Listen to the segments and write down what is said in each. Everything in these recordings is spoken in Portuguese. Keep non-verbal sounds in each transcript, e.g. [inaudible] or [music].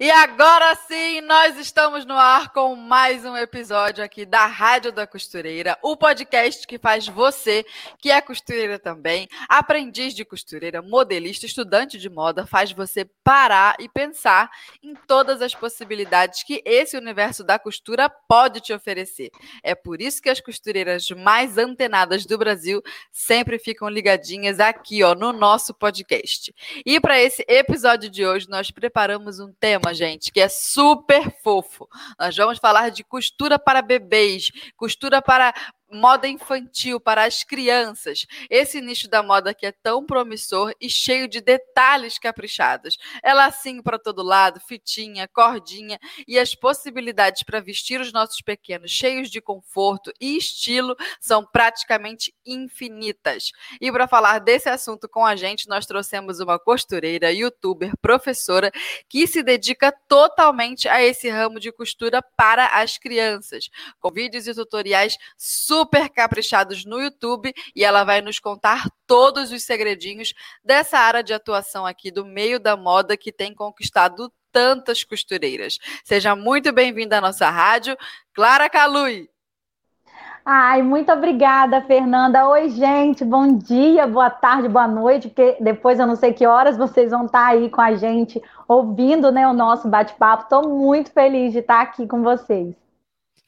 E agora sim, nós estamos no ar com mais um episódio aqui da Rádio da Costureira, o podcast que faz você, que é costureira também, aprendiz de costureira, modelista, estudante de moda, faz você parar e pensar em todas as possibilidades que esse universo da costura pode te oferecer. É por isso que as costureiras mais antenadas do Brasil sempre ficam ligadinhas aqui, ó, no nosso podcast. E para esse episódio de hoje, nós preparamos um tema gente, que é super fofo. Nós vamos falar de costura para bebês, costura para moda infantil para as crianças. Esse nicho da moda que é tão promissor e cheio de detalhes caprichados. Ela assim para todo lado, fitinha, cordinha e as possibilidades para vestir os nossos pequenos cheios de conforto e estilo são praticamente infinitas. E para falar desse assunto com a gente, nós trouxemos uma costureira, youtuber, professora que se dedica totalmente a esse ramo de costura para as crianças, com vídeos e tutoriais super super caprichados no YouTube e ela vai nos contar todos os segredinhos dessa área de atuação aqui do meio da moda que tem conquistado tantas costureiras. Seja muito bem-vinda à nossa rádio, Clara Calui. Ai, muito obrigada, Fernanda. Oi, gente, bom dia, boa tarde, boa noite, porque depois eu não sei que horas vocês vão estar aí com a gente ouvindo né, o nosso bate-papo. Estou muito feliz de estar aqui com vocês.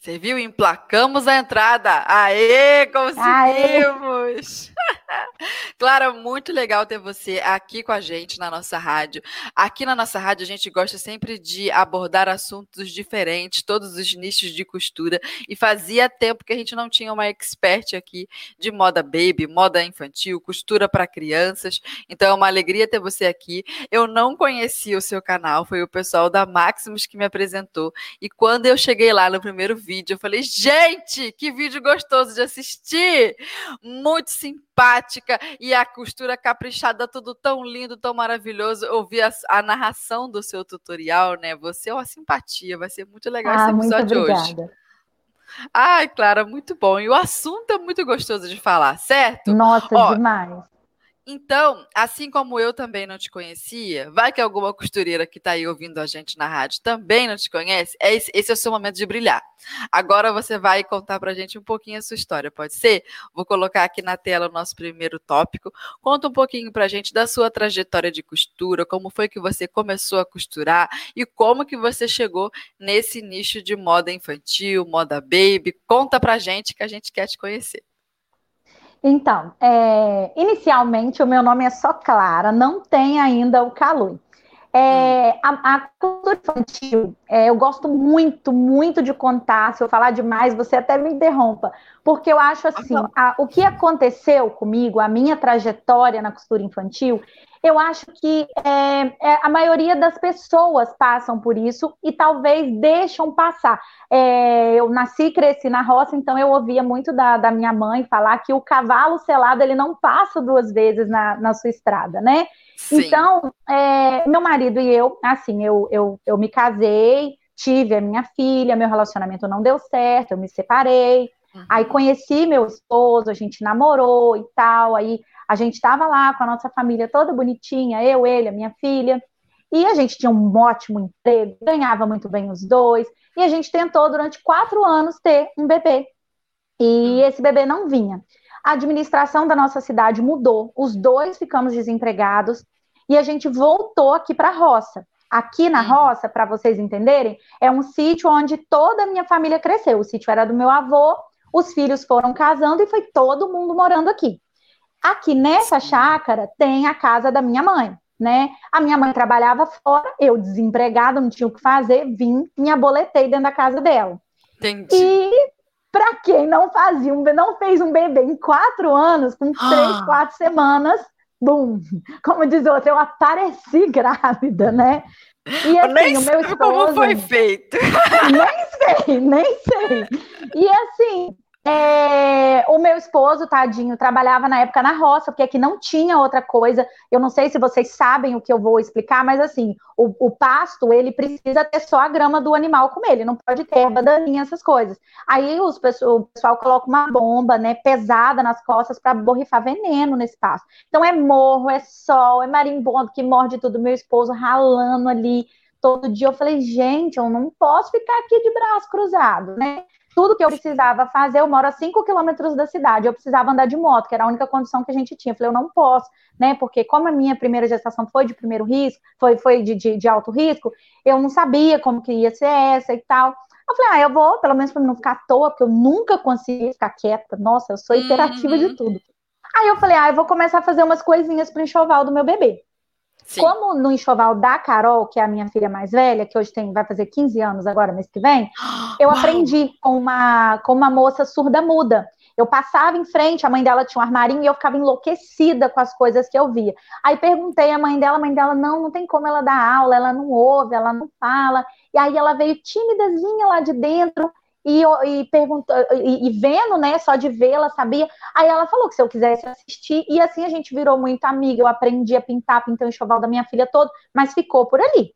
Você viu? Emplacamos a entrada. Aê, conseguimos! Aê. [laughs] [laughs] Clara, muito legal ter você aqui com a gente na nossa rádio. Aqui na nossa rádio a gente gosta sempre de abordar assuntos diferentes, todos os nichos de costura, e fazia tempo que a gente não tinha uma expert aqui de moda baby, moda infantil, costura para crianças. Então é uma alegria ter você aqui. Eu não conhecia o seu canal, foi o pessoal da Maximus que me apresentou. E quando eu cheguei lá no primeiro vídeo, eu falei: "Gente, que vídeo gostoso de assistir! Muito simpático simpática e a costura caprichada, tudo tão lindo, tão maravilhoso. Ouvir a, a narração do seu tutorial, né? Você é uma simpatia, vai ser muito legal ah, esse episódio hoje. Ai, Clara, muito bom. E o assunto é muito gostoso de falar, certo? Nossa, Ó, demais. Então, assim como eu também não te conhecia, vai que alguma costureira que está aí ouvindo a gente na rádio também não te conhece, é esse, esse, é o seu momento de brilhar. Agora você vai contar para a gente um pouquinho a sua história, pode ser? Vou colocar aqui na tela o nosso primeiro tópico. Conta um pouquinho para a gente da sua trajetória de costura, como foi que você começou a costurar e como que você chegou nesse nicho de moda infantil, moda baby. Conta para a gente que a gente quer te conhecer. Então, é, inicialmente o meu nome é só Clara, não tem ainda o Calui. É, a, a, cultura infantil, é, eu gosto muito, muito de contar. Se eu falar demais, você até me interrompa, porque eu acho assim: a, o que aconteceu comigo, a minha trajetória na costura infantil, eu acho que é, é, a maioria das pessoas passam por isso e talvez deixam passar. É, eu nasci e cresci na roça, então eu ouvia muito da, da, minha mãe falar que o cavalo selado ele não passa duas vezes na, na sua estrada, né? Sim. Então, é, meu marido e eu, assim, eu, eu, eu me casei, tive a minha filha, meu relacionamento não deu certo, eu me separei. Uhum. Aí conheci meu esposo, a gente namorou e tal. Aí a gente estava lá com a nossa família toda bonitinha, eu, ele, a minha filha. E a gente tinha um ótimo emprego, ganhava muito bem os dois. E a gente tentou durante quatro anos ter um bebê. E esse bebê não vinha. A administração da nossa cidade mudou, os dois ficamos desempregados e a gente voltou aqui para a roça. Aqui na roça, para vocês entenderem, é um sítio onde toda a minha família cresceu. O sítio era do meu avô, os filhos foram casando e foi todo mundo morando aqui. Aqui nessa chácara tem a casa da minha mãe, né? A minha mãe trabalhava fora, eu desempregada, não tinha o que fazer, vim, me aboletei dentro da casa dela. Entendi. E para quem não fazia um, não fez um bebê em quatro anos, com três, quatro semanas, bum, como diz o outro, eu apareci [laughs] grávida, né? E assim, nem o meu esposo. Como foi feito? [laughs] Nem sei, nem sei. E assim, é, o meu esposo, tadinho, trabalhava na época na roça, porque aqui não tinha outra coisa. Eu não sei se vocês sabem o que eu vou explicar, mas assim, o, o pasto, ele precisa ter só a grama do animal comer, ele não pode ter erva daninha, essas coisas. Aí os, o pessoal coloca uma bomba, né, pesada nas costas para borrifar veneno nesse pasto. Então é morro, é sol, é marimbondo que morde tudo. Meu esposo ralando ali todo dia. Eu falei, gente, eu não posso ficar aqui de braço cruzado, né? Tudo que eu precisava fazer, eu moro a 5 quilômetros da cidade, eu precisava andar de moto, que era a única condição que a gente tinha. Eu falei, eu não posso, né? Porque como a minha primeira gestação foi de primeiro risco, foi, foi de, de, de alto risco, eu não sabia como que ia ser essa e tal. Eu falei, ah, eu vou, pelo menos para não ficar à toa, porque eu nunca consegui ficar quieta. Nossa, eu sou hiperativa uhum. de tudo. Aí eu falei, ah, eu vou começar a fazer umas coisinhas para enxoval do meu bebê. Sim. Como no enxoval da Carol, que é a minha filha mais velha, que hoje tem, vai fazer 15 anos agora, mês que vem, eu [gasps] Uau. aprendi com uma, com uma moça surda-muda. Eu passava em frente, a mãe dela tinha um armarinho e eu ficava enlouquecida com as coisas que eu via. Aí perguntei à mãe dela, a mãe dela, não, não tem como ela dar aula, ela não ouve, ela não fala. E aí ela veio timidazinha lá de dentro e, e perguntou, e, e, vendo, né, só de vê-la, sabia? Aí ela falou que se eu quisesse assistir, e assim a gente virou muito amiga, eu aprendi a pintar, pintei o enxoval da minha filha todo, mas ficou por ali.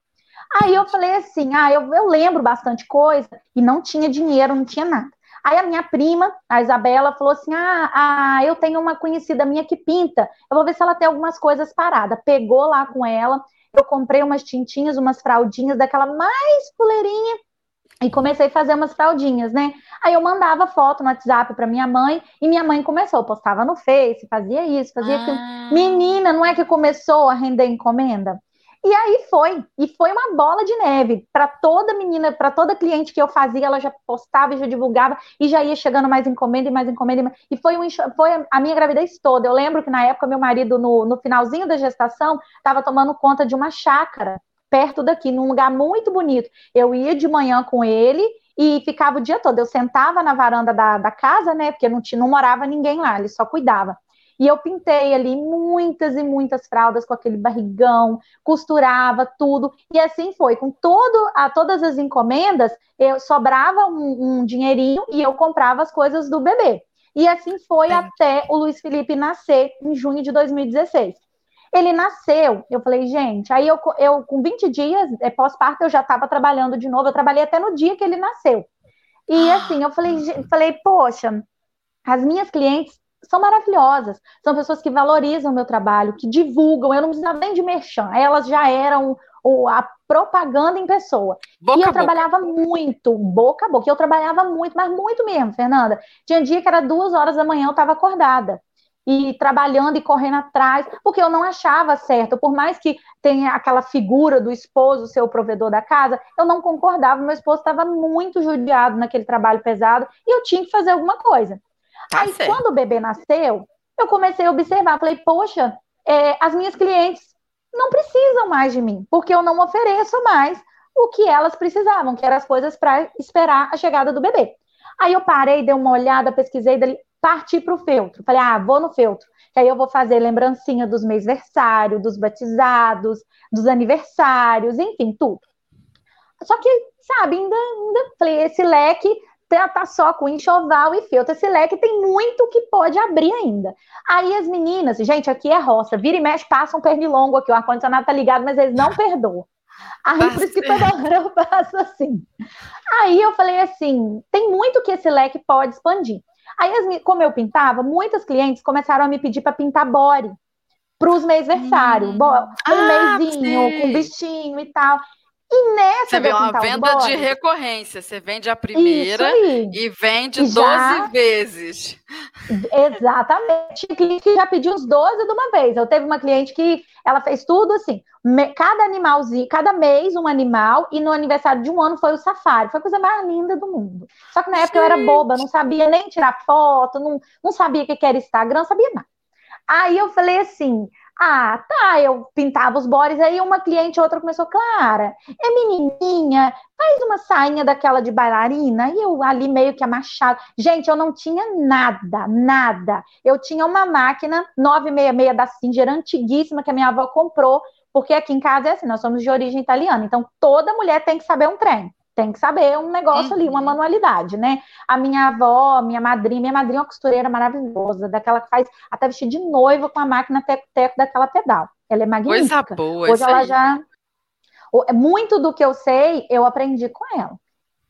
Aí eu falei assim, ah, eu, eu lembro bastante coisa, e não tinha dinheiro, não tinha nada. Aí a minha prima, a Isabela, falou assim: ah, ah, eu tenho uma conhecida minha que pinta, eu vou ver se ela tem algumas coisas paradas. Pegou lá com ela, eu comprei umas tintinhas, umas fraldinhas daquela mais puleirinha, e comecei a fazer umas fraldinhas, né? Aí eu mandava foto no WhatsApp para minha mãe e minha mãe começou, postava no Face, fazia isso, fazia ah. aquilo. Menina, não é que começou a render encomenda? E aí foi, e foi uma bola de neve para toda menina, para toda cliente que eu fazia, ela já postava e já divulgava e já ia chegando mais encomenda e mais encomenda. E foi, um, foi a minha gravidez toda. Eu lembro que na época meu marido, no, no finalzinho da gestação, estava tomando conta de uma chácara perto daqui, num lugar muito bonito. Eu ia de manhã com ele e ficava o dia todo. Eu sentava na varanda da, da casa, né? Porque não, tinha, não morava ninguém lá, ele só cuidava. E eu pintei ali muitas e muitas fraldas com aquele barrigão, costurava tudo. E assim foi, com todo, a, todas as encomendas, eu sobrava um, um dinheirinho e eu comprava as coisas do bebê. E assim foi é. até o Luiz Felipe nascer em junho de 2016. Ele nasceu, eu falei, gente, aí eu, eu com 20 dias, é, pós-parto, eu já estava trabalhando de novo, eu trabalhei até no dia que ele nasceu. E assim, eu falei, falei, poxa, as minhas clientes são maravilhosas, são pessoas que valorizam o meu trabalho, que divulgam, eu não precisava nem de merchan, elas já eram o, a propaganda em pessoa. Boca e eu trabalhava muito, boca a boca, eu trabalhava muito, mas muito mesmo, Fernanda. Tinha dia que era duas horas da manhã, eu estava acordada e trabalhando e correndo atrás, porque eu não achava certo, por mais que tenha aquela figura do esposo ser o provedor da casa, eu não concordava, meu esposo estava muito judiado naquele trabalho pesado e eu tinha que fazer alguma coisa. Tá Aí, certo. quando o bebê nasceu, eu comecei a observar, falei, poxa, é, as minhas clientes não precisam mais de mim, porque eu não ofereço mais o que elas precisavam, que eram as coisas para esperar a chegada do bebê. Aí eu parei, dei uma olhada, pesquisei, dali, parti para o feltro. Falei, ah, vou no feltro. Que aí eu vou fazer lembrancinha dos mês-versário, dos batizados, dos aniversários, enfim, tudo. Só que, sabe, ainda, ainda falei, esse leque tá, tá só com enxoval e feltro. Esse leque tem muito que pode abrir ainda. Aí as meninas, gente, aqui é roça, vira e mexe, passa um pernilongo aqui, o ar-condicionado tá ligado, mas eles não [laughs] perdoam. Aí por isso que toda hora eu [laughs] faço assim. Aí eu falei assim: tem muito que esse leque pode expandir. Aí, como eu pintava, muitas clientes começaram a me pedir para pintar body para os mês-versário. Hum. Um ah, mêsinho, com bichinho e tal. E nessa Você vê uma venda de recorrência. Você vende a primeira e vende e 12 já... vezes. Exatamente. Cliente que já pediu os 12 de uma vez. Eu teve uma cliente que ela fez tudo assim. Cada animalzinho, cada mês um animal, e no aniversário de um ano foi o safari. Foi a coisa mais linda do mundo. Só que na época Gente. eu era boba, não sabia nem tirar foto, não, não sabia o que era Instagram, não sabia nada. Aí eu falei assim: Ah, tá, eu pintava os bores, aí uma cliente outra começou, Clara, é menininha, faz uma sainha daquela de bailarina, e eu ali meio que amachado. Gente, eu não tinha nada, nada. Eu tinha uma máquina 966 da Singer, antiguíssima, que a minha avó comprou, porque aqui em casa é assim, nós somos de origem italiana, então toda mulher tem que saber um trem tem que saber um negócio uhum. ali, uma uhum. manualidade, né? A minha avó, minha madrinha, minha madrinha é uma costureira maravilhosa, daquela que faz até vestir de noiva com a máquina teco-teco daquela pedal. Ela é magnífica. Coisa boa, Hoje ela aí. já. Muito do que eu sei, eu aprendi com ela.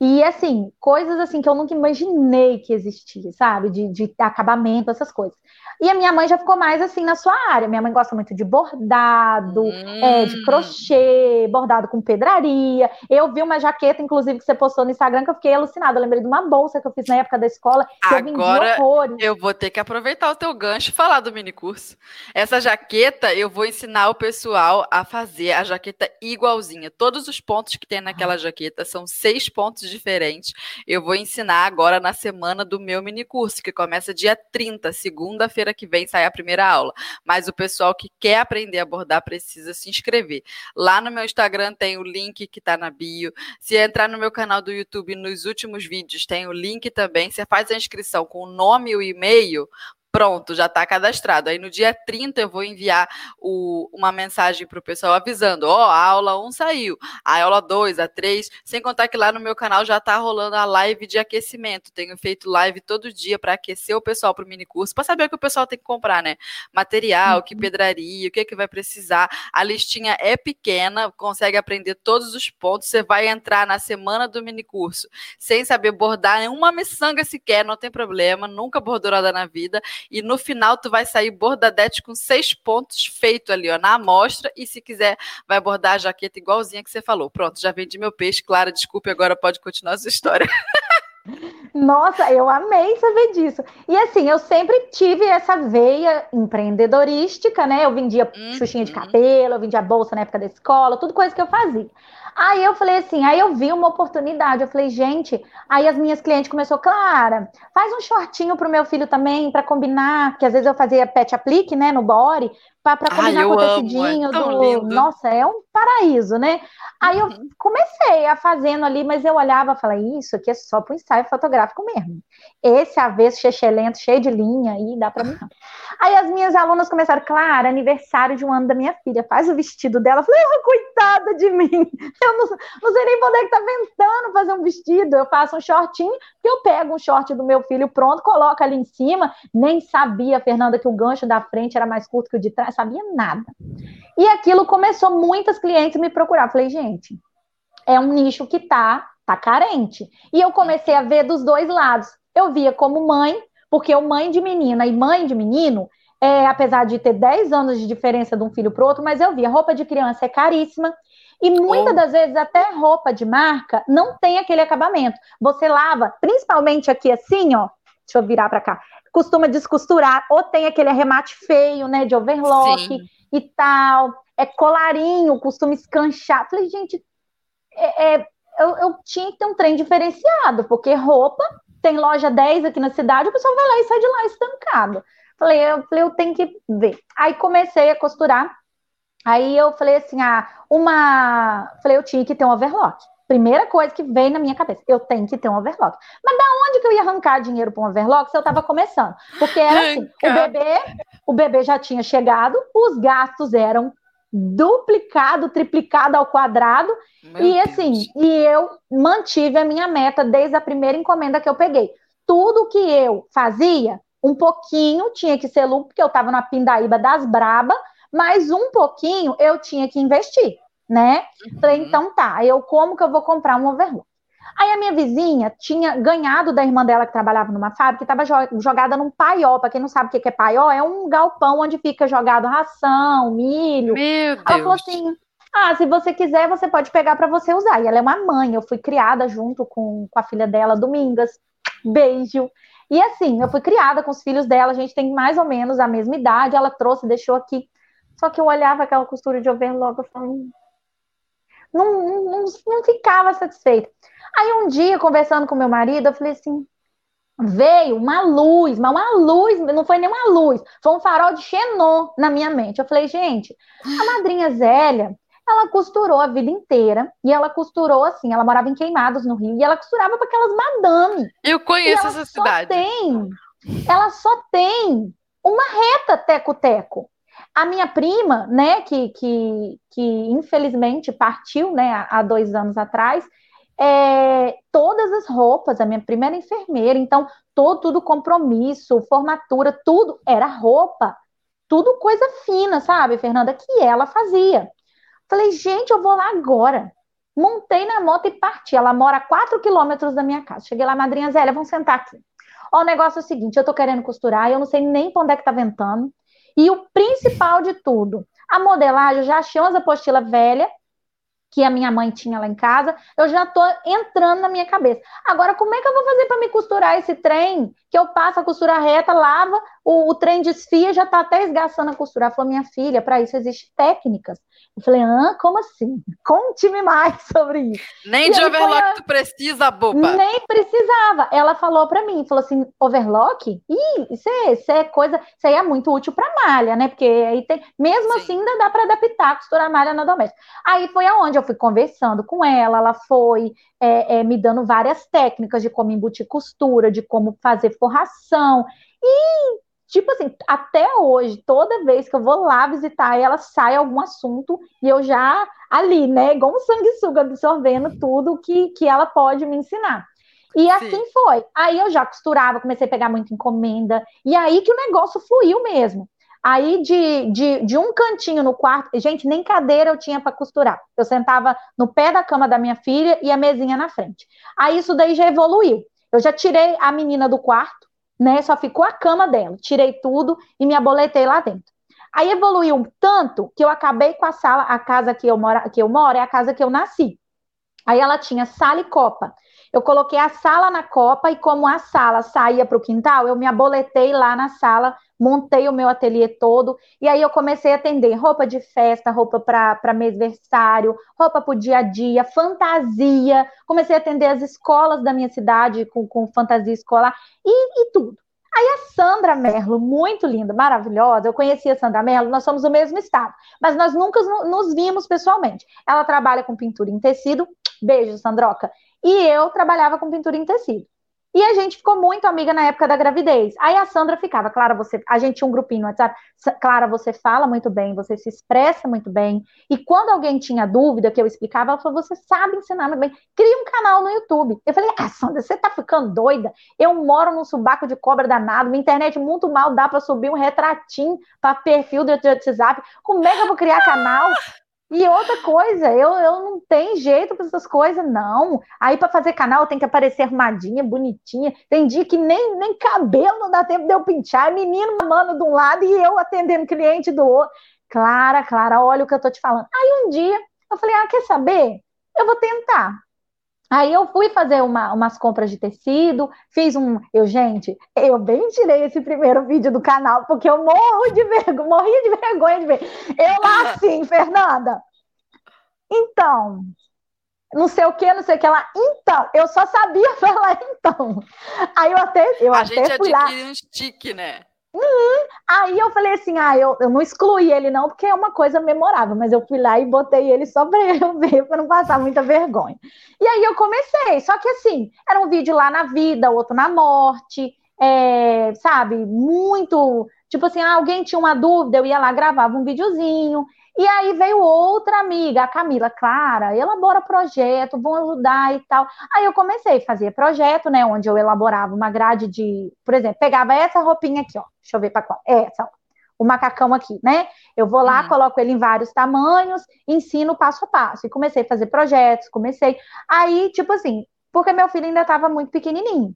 E assim, coisas assim que eu nunca imaginei que existia, sabe? De, de acabamento, essas coisas. E a minha mãe já ficou mais assim na sua área. Minha mãe gosta muito de bordado, hum. é, de crochê, bordado com pedraria. Eu vi uma jaqueta, inclusive, que você postou no Instagram, que eu fiquei alucinada. Eu lembrei de uma bolsa que eu fiz na época da escola, que Agora, eu eu vou ter que aproveitar o teu gancho e falar do mini curso. Essa jaqueta, eu vou ensinar o pessoal a fazer a jaqueta igualzinha. Todos os pontos que tem naquela jaqueta são seis pontos diferentes. Eu vou ensinar agora na semana do meu mini curso, que começa dia 30, segunda-feira que vem sai a primeira aula. Mas o pessoal que quer aprender a bordar precisa se inscrever. Lá no meu Instagram tem o link que está na bio. Se entrar no meu canal do YouTube nos últimos vídeos, tem o link também. Você faz a inscrição com o nome e o e-mail pronto, já está cadastrado. Aí no dia 30 eu vou enviar o, uma mensagem para o pessoal avisando: ó, oh, a aula 1 saiu, a aula 2, a 3, sem contar que lá no meu canal já está rolando a live de aquecimento. Tenho feito live todo dia para aquecer o pessoal para o mini curso, para saber o que o pessoal tem que comprar, né? Material, que uhum. pedraria, o que é que vai precisar. A listinha é pequena, consegue aprender todos os pontos. Você vai entrar na semana do mini curso sem saber bordar nenhuma miçanga sequer, não tem problema, nunca bordou nada na vida e no final tu vai sair bordadete com seis pontos feito ali, ó, na amostra, e se quiser vai bordar a jaqueta igualzinha que você falou. Pronto, já vendi meu peixe, Clara, desculpe, agora pode continuar a sua história. [laughs] Nossa, eu amei saber disso. E assim, eu sempre tive essa veia empreendedorística, né? Eu vendia uhum. xuxinha de cabelo, eu vendia bolsa na época da escola, tudo coisa que eu fazia. Aí eu falei assim, aí eu vi uma oportunidade, eu falei, gente, aí as minhas clientes começou, Clara, faz um shortinho pro meu filho também, para combinar, que às vezes eu fazia pet aplique, né, no body, para combinar Ai, com o tecidinho é do. Lindo. Nossa, é um paraíso, né? Aí eu uhum. comecei a fazendo ali, mas eu olhava e falei, isso aqui é só para o ensaio fotográfico mesmo. Esse avesso chechelento, cheio de linha, aí dá para mim não. Aí as minhas alunas começaram, claro, aniversário de um ano da minha filha, faz o vestido dela. Eu falei, oh, coitada de mim, eu não, não sei nem poder que tá ventando fazer um vestido. Eu faço um shortinho, que eu pego um short do meu filho pronto, coloco ali em cima. Nem sabia, Fernanda, que o gancho da frente era mais curto que o de trás sabia nada. E aquilo começou muitas clientes me procurar. Falei, gente, é um nicho que tá, tá carente. E eu comecei a ver dos dois lados. Eu via como mãe, porque o mãe de menina e mãe de menino, é, apesar de ter 10 anos de diferença de um filho para outro, mas eu via roupa de criança é caríssima. E muitas oh. das vezes até roupa de marca não tem aquele acabamento. Você lava, principalmente aqui assim, ó. Deixa eu virar para cá costuma descosturar, ou tem aquele arremate feio, né, de overlock Sim. e tal, é colarinho, costuma escanchar. Falei, gente, é, é, eu, eu, tinha que ter um trem diferenciado, porque roupa, tem loja 10 aqui na cidade, o pessoal vai lá e sai de lá estancado. Falei, eu, falei, eu tenho que ver. Aí comecei a costurar, aí eu falei assim, ah, uma... Falei, eu tinha que ter um overlock. Primeira coisa que veio na minha cabeça, eu tenho que ter um overlock. Mas da onde que eu ia arrancar dinheiro para um overlock se eu estava começando? Porque era assim, o bebê, o bebê já tinha chegado, os gastos eram duplicado, triplicado ao quadrado, Meu e assim, Deus. e eu mantive a minha meta desde a primeira encomenda que eu peguei. Tudo que eu fazia, um pouquinho tinha que ser lucro, porque eu estava na pindaíba das braba, mas um pouquinho eu tinha que investir né? Uhum. Falei, então tá, eu como que eu vou comprar um overlock? Aí a minha vizinha tinha ganhado da irmã dela que trabalhava numa fábrica, que estava jogada num paiol. Para quem não sabe o que é paiol, é um galpão onde fica jogado ração, milho. Meu Deus. Ela falou assim: ah, se você quiser, você pode pegar para você usar. E ela é uma mãe, eu fui criada junto com, com a filha dela, Domingas. Beijo. E assim, eu fui criada com os filhos dela, a gente tem mais ou menos a mesma idade, ela trouxe, deixou aqui. Só que eu olhava aquela costura de overlock, eu falei, não, não, não ficava satisfeita. Aí um dia, conversando com meu marido, eu falei assim: veio uma luz, mas uma luz, não foi nem uma luz, foi um farol de xenon na minha mente. Eu falei, gente, a madrinha Zélia, ela costurou a vida inteira e ela costurou assim, ela morava em Queimados no Rio e ela costurava para aquelas madame. Eu conheço essa cidade. Tem, ela só tem uma reta teco-teco. A minha prima, né, que, que, que infelizmente partiu, né, há dois anos atrás, é, todas as roupas, a minha primeira enfermeira, então todo, tudo compromisso, formatura, tudo era roupa, tudo coisa fina, sabe, Fernanda, que ela fazia. Falei, gente, eu vou lá agora. Montei na moto e parti. Ela mora a 4 quilômetros da minha casa. Cheguei lá, madrinha Zélia, vamos sentar aqui. Ó, o negócio é o seguinte, eu tô querendo costurar, eu não sei nem pra onde é que tá ventando. E o principal de tudo, a modelagem, eu já achei umas apostilas velhas, que a minha mãe tinha lá em casa, eu já tô entrando na minha cabeça. Agora, como é que eu vou fazer para me costurar esse trem? Que eu passo a costura reta, lava, o, o trem desfia, já tá até esgaçando a costura. Ela falou, minha filha, para isso existem técnicas. Eu falei, ah, como assim? [laughs] Conte-me mais sobre isso. Nem e de overlock foi, tu precisa, boba. Nem precisava. Ela falou para mim, falou assim, overlock? Ih, isso é, isso é coisa, isso aí é muito útil para malha, né? Porque aí tem, mesmo Sim. assim ainda dá para adaptar, costurar malha na doméstica. Aí foi aonde eu fui conversando com ela, ela foi é, é, me dando várias técnicas de como embutir costura, de como fazer forração. E tipo assim, até hoje, toda vez que eu vou lá visitar ela, sai algum assunto e eu já ali, né, igual um sanguessuga absorvendo tudo que, que ela pode me ensinar. E assim Sim. foi. Aí eu já costurava, comecei a pegar muita encomenda, e aí que o negócio fluiu mesmo. Aí de, de, de um cantinho no quarto, gente, nem cadeira eu tinha para costurar. Eu sentava no pé da cama da minha filha e a mesinha na frente. Aí isso daí já evoluiu. Eu já tirei a menina do quarto, né? Só ficou a cama dela. Tirei tudo e me aboletei lá dentro. Aí evoluiu tanto que eu acabei com a sala, a casa que eu moro, que eu moro é a casa que eu nasci. Aí ela tinha sala e copa. Eu coloquei a sala na copa e como a sala saía para o quintal, eu me aboletei lá na sala, montei o meu ateliê todo e aí eu comecei a atender roupa de festa, roupa para mêsversário, roupa para o dia a dia, fantasia. Comecei a atender as escolas da minha cidade com, com fantasia escolar e, e tudo. Aí a Sandra Merlo, muito linda, maravilhosa, eu conheci a Sandra Merlo, nós somos do mesmo estado, mas nós nunca nos vimos pessoalmente. Ela trabalha com pintura em tecido, beijo, Sandroca, e eu trabalhava com pintura em tecido. E a gente ficou muito amiga na época da gravidez. Aí a Sandra ficava, Clara, você. A gente tinha um grupinho no WhatsApp. Clara, você fala muito bem, você se expressa muito bem. E quando alguém tinha dúvida que eu explicava, ela falou: você sabe ensinar muito bem. Cria um canal no YouTube. Eu falei: ah, Sandra, você tá ficando doida? Eu moro num subaco de cobra danado, minha internet muito mal, dá para subir um retratinho para perfil do WhatsApp. Como é que eu vou criar canal? E outra coisa, eu, eu não tenho jeito para essas coisas, não. Aí para fazer canal tem que aparecer arrumadinha, bonitinha. Tem dia que nem, nem cabelo não dá tempo de eu pintar. É menino mamando de um lado e eu atendendo cliente do outro. Clara, Clara, olha o que eu tô te falando. Aí um dia eu falei: ah, quer saber? Eu vou tentar. Aí eu fui fazer uma, umas compras de tecido, fiz um. Eu, gente, eu bem tirei esse primeiro vídeo do canal, porque eu morro de vergonha, morria de vergonha de ver. Eu lá [laughs] assim, Fernanda. Então, não sei o que, não sei o que lá. Então, eu só sabia [laughs] falar então. Aí eu até. Eu A até gente fui adquire lá. um stick, né? Aí eu falei assim, ah, eu, eu não excluí ele não, porque é uma coisa memorável, mas eu fui lá e botei ele só para [laughs] eu ver, para não passar muita vergonha. E aí eu comecei, só que assim, era um vídeo lá na vida, outro na morte, é, sabe, muito, tipo assim, ah, alguém tinha uma dúvida, eu ia lá, gravava um videozinho, e aí veio outra amiga, a Camila, Clara, elabora projeto, vão ajudar e tal. Aí eu comecei a fazer projeto, né, onde eu elaborava uma grade de, por exemplo, pegava essa roupinha aqui, ó, deixa eu ver para qual, essa, ó, o macacão aqui, né? Eu vou lá, uhum. coloco ele em vários tamanhos, ensino passo a passo. E comecei a fazer projetos, comecei. Aí, tipo assim, porque meu filho ainda estava muito pequenininho.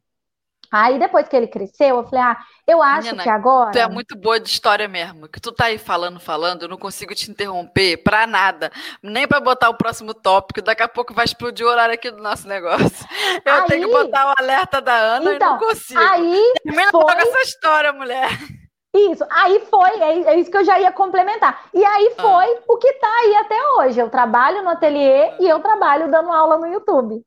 Aí depois que ele cresceu, eu falei, ah, eu acho Menina, que agora. Tu é muito boa de história mesmo. Que tu tá aí falando, falando, eu não consigo te interromper pra nada. Nem pra botar o próximo tópico. Daqui a pouco vai explodir o horário aqui do nosso negócio. Eu aí, tenho que botar o alerta da Ana então, e não então, consigo. Aí. Termina foi... essa história, mulher. Isso, aí foi, é, é, isso que eu já ia complementar. E aí ah. foi ah. o que tá aí até hoje. Eu trabalho no ateliê e eu trabalho dando aula no YouTube.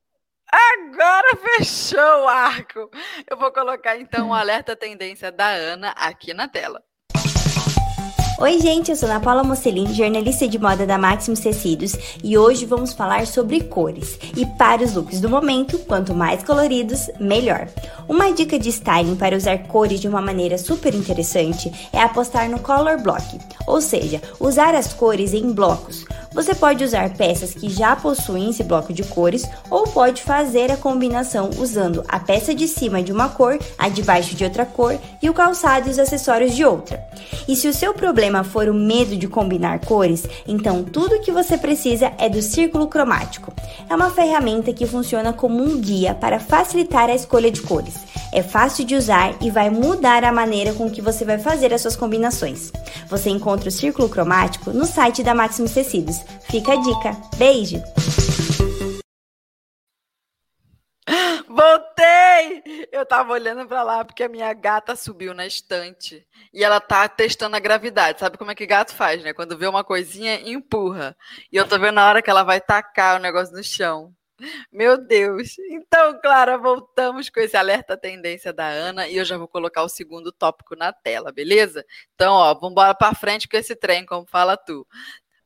Agora fechou o arco. Eu vou colocar então o alerta tendência da Ana aqui na tela. Oi, gente, eu sou Ana Paula Mocelin, jornalista de moda da Maximus Tecidos, e hoje vamos falar sobre cores. E para os looks do momento, quanto mais coloridos, melhor. Uma dica de styling para usar cores de uma maneira super interessante é apostar no color block, ou seja, usar as cores em blocos. Você pode usar peças que já possuem esse bloco de cores ou pode fazer a combinação usando a peça de cima de uma cor, a de baixo de outra cor e o calçado e os acessórios de outra. E se o seu problema for o medo de combinar cores, então tudo que você precisa é do círculo cromático. É uma ferramenta que funciona como um guia para facilitar a escolha de cores. É fácil de usar e vai mudar a maneira com que você vai fazer as suas combinações. Você encontra o círculo cromático no site da Maximus Tecidos. Fica a dica. Beijo! Voltei! Eu tava olhando para lá porque a minha gata subiu na estante e ela tá testando a gravidade. Sabe como é que gato faz, né? Quando vê uma coisinha, empurra. E eu tô vendo a hora que ela vai tacar o negócio no chão. Meu Deus. Então, Clara, voltamos com esse alerta tendência da Ana e eu já vou colocar o segundo tópico na tela, beleza? Então, ó, vamos embora para frente com esse trem, como fala tu.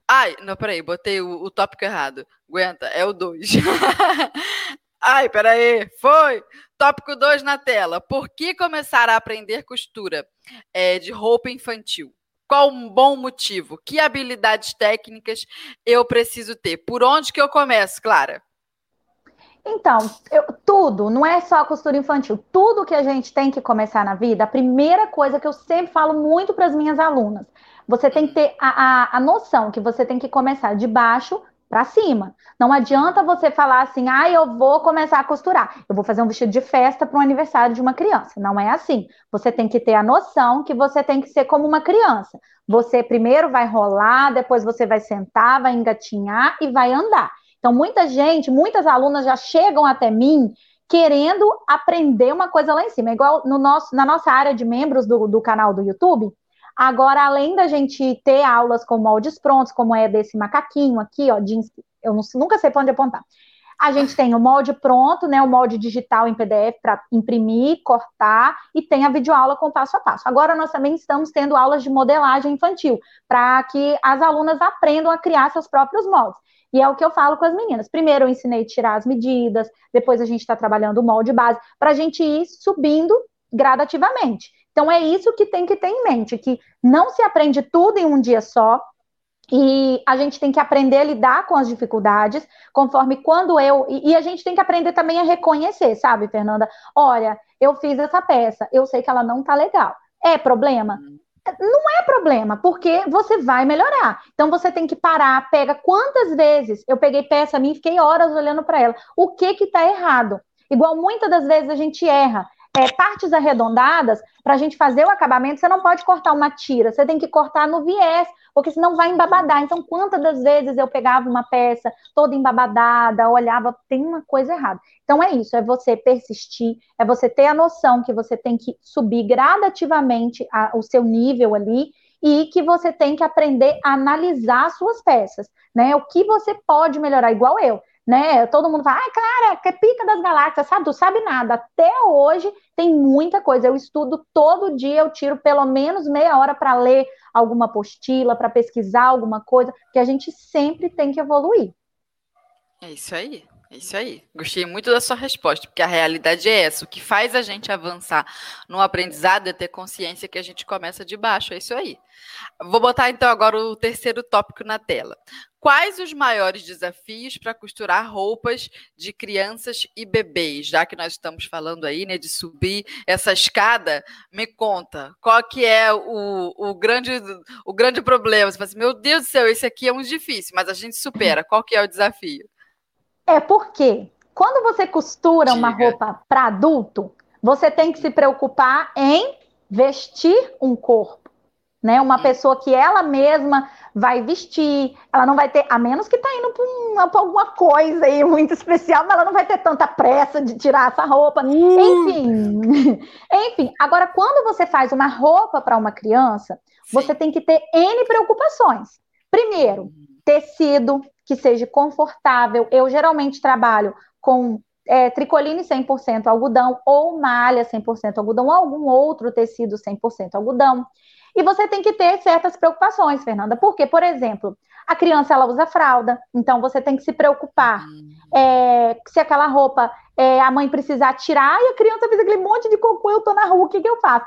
Ai, não, peraí, botei o, o tópico errado. Aguenta, é o 2. [laughs] Ai, peraí, foi! Tópico 2 na tela. Por que começar a aprender costura é, de roupa infantil? Qual um bom motivo? Que habilidades técnicas eu preciso ter? Por onde que eu começo, Clara? Então, eu, tudo, não é só costura infantil, tudo que a gente tem que começar na vida, a primeira coisa que eu sempre falo muito para as minhas alunas, você tem que ter a, a, a noção que você tem que começar de baixo para cima. Não adianta você falar assim, ah, eu vou começar a costurar, eu vou fazer um vestido de festa para o aniversário de uma criança. Não é assim. Você tem que ter a noção que você tem que ser como uma criança. Você primeiro vai rolar, depois você vai sentar, vai engatinhar e vai andar. Então, muita gente, muitas alunas já chegam até mim querendo aprender uma coisa lá em cima. Igual no nosso, na nossa área de membros do, do canal do YouTube. Agora, além da gente ter aulas com moldes prontos, como é desse macaquinho aqui, ó, de, eu não, nunca sei para onde apontar. A gente tem o molde pronto, né? O molde digital em PDF para imprimir, cortar, e tem a videoaula com passo a passo. Agora nós também estamos tendo aulas de modelagem infantil, para que as alunas aprendam a criar seus próprios moldes. E é o que eu falo com as meninas. Primeiro eu ensinei a tirar as medidas, depois a gente está trabalhando o molde base, para a gente ir subindo gradativamente. Então é isso que tem que ter em mente, que não se aprende tudo em um dia só, e a gente tem que aprender a lidar com as dificuldades, conforme quando eu. E, a gente tem que aprender também a reconhecer, sabe, Fernanda? Olha, eu fiz essa peça, eu sei que ela não tá legal. É problema? Uhum. Não é problema, porque você vai melhorar. Então você tem que parar, pega quantas vezes eu peguei peça minha e fiquei horas olhando para ela. O que que tá errado? Igual muitas das vezes a gente erra. É, partes arredondadas, para a gente fazer o acabamento, você não pode cortar uma tira, você tem que cortar no viés, porque senão vai embabadar. Então, quantas das vezes eu pegava uma peça toda embabadada, olhava, tem uma coisa errada. Então, é isso, é você persistir, é você ter a noção que você tem que subir gradativamente a, o seu nível ali e que você tem que aprender a analisar suas peças, né? O que você pode melhorar, igual eu né? Todo mundo fala, ai, Clara, que é pica das galáxias, sabe? Tu sabe nada. Até hoje tem muita coisa. Eu estudo todo dia, eu tiro pelo menos meia hora para ler alguma apostila, para pesquisar alguma coisa, que a gente sempre tem que evoluir. É isso aí. É isso aí. Gostei muito da sua resposta, porque a realidade é essa. O que faz a gente avançar no aprendizado é ter consciência que a gente começa de baixo. É isso aí. Vou botar então agora o terceiro tópico na tela. Quais os maiores desafios para costurar roupas de crianças e bebês? Já que nós estamos falando aí, né, de subir essa escada, me conta, qual que é o, o, grande, o grande problema? Você fala assim, meu Deus do céu, esse aqui é muito difícil, mas a gente supera. Qual que é o desafio? É porque quando você costura Diga. uma roupa para adulto, você tem que se preocupar em vestir um corpo, né? Uma hum. pessoa que ela mesma vai vestir, ela não vai ter, a menos que tá indo para alguma coisa aí muito especial, mas ela não vai ter tanta pressa de tirar essa roupa. Uh. Enfim, [laughs] enfim. Agora, quando você faz uma roupa para uma criança, Sim. você tem que ter N preocupações. Primeiro, hum. tecido, que seja confortável. Eu geralmente trabalho com é, tricoline 100% algodão, ou malha 100% algodão, ou algum outro tecido 100% algodão. E você tem que ter certas preocupações, Fernanda, porque, por exemplo, a criança ela usa fralda, então você tem que se preocupar uhum. é, se aquela roupa é, a mãe precisar tirar e a criança fez aquele monte de cocô, eu tô na rua, o que, que eu faço?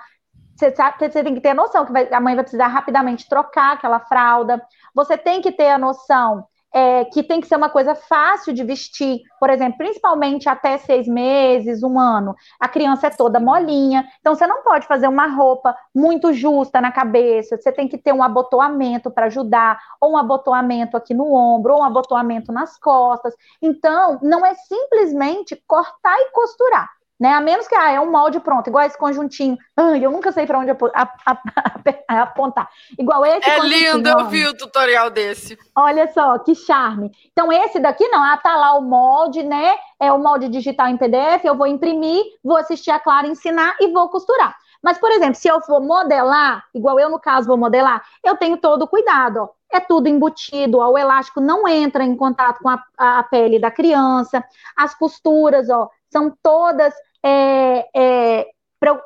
Você, sabe, você tem que ter a noção que vai, a mãe vai precisar rapidamente trocar aquela fralda. Você tem que ter a noção é, que tem que ser uma coisa fácil de vestir, por exemplo, principalmente até seis meses, um ano. A criança é toda molinha, então você não pode fazer uma roupa muito justa na cabeça, você tem que ter um abotoamento para ajudar, ou um abotoamento aqui no ombro, ou um abotoamento nas costas. Então, não é simplesmente cortar e costurar né? A menos que ah, é um molde pronto, igual esse conjuntinho. Ai, eu nunca sei para onde [laughs] apontar. Igual esse. É lindo, eu vi o tutorial desse. Olha só, que charme. Então, esse daqui não, ah, tá lá o molde, né? É o molde digital em PDF, eu vou imprimir, vou assistir a Clara ensinar e vou costurar. Mas, por exemplo, se eu for modelar, igual eu no caso vou modelar, eu tenho todo o cuidado, ó. É tudo embutido, ó, o elástico não entra em contato com a, a pele da criança, as costuras, ó, são todas é, é,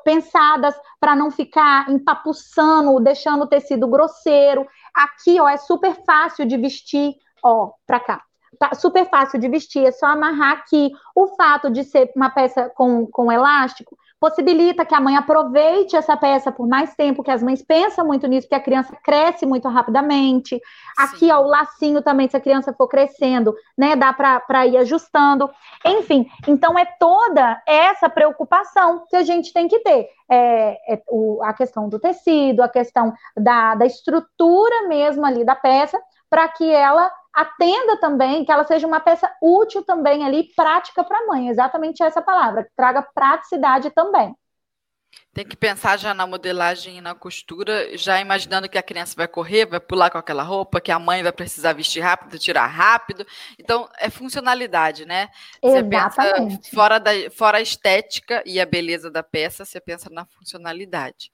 pensadas para não ficar empapuçando, deixando o tecido grosseiro. Aqui, ó, é super fácil de vestir, ó, para cá. Tá super fácil de vestir, é só amarrar aqui. O fato de ser uma peça com, com elástico possibilita que a mãe aproveite essa peça por mais tempo, que as mães pensam muito nisso, que a criança cresce muito rapidamente. Aqui, ó, o lacinho também, se a criança for crescendo, né, dá para ir ajustando. Enfim, então é toda essa preocupação que a gente tem que ter. É, é o, a questão do tecido, a questão da, da estrutura mesmo ali da peça, para que ela atenda também, que ela seja uma peça útil também ali, prática para a mãe, exatamente essa palavra, que traga praticidade também. Tem que pensar já na modelagem e na costura, já imaginando que a criança vai correr, vai pular com aquela roupa, que a mãe vai precisar vestir rápido, tirar rápido. Então, é funcionalidade, né? Você Exatamente. pensa fora, da, fora a estética e a beleza da peça, você pensa na funcionalidade.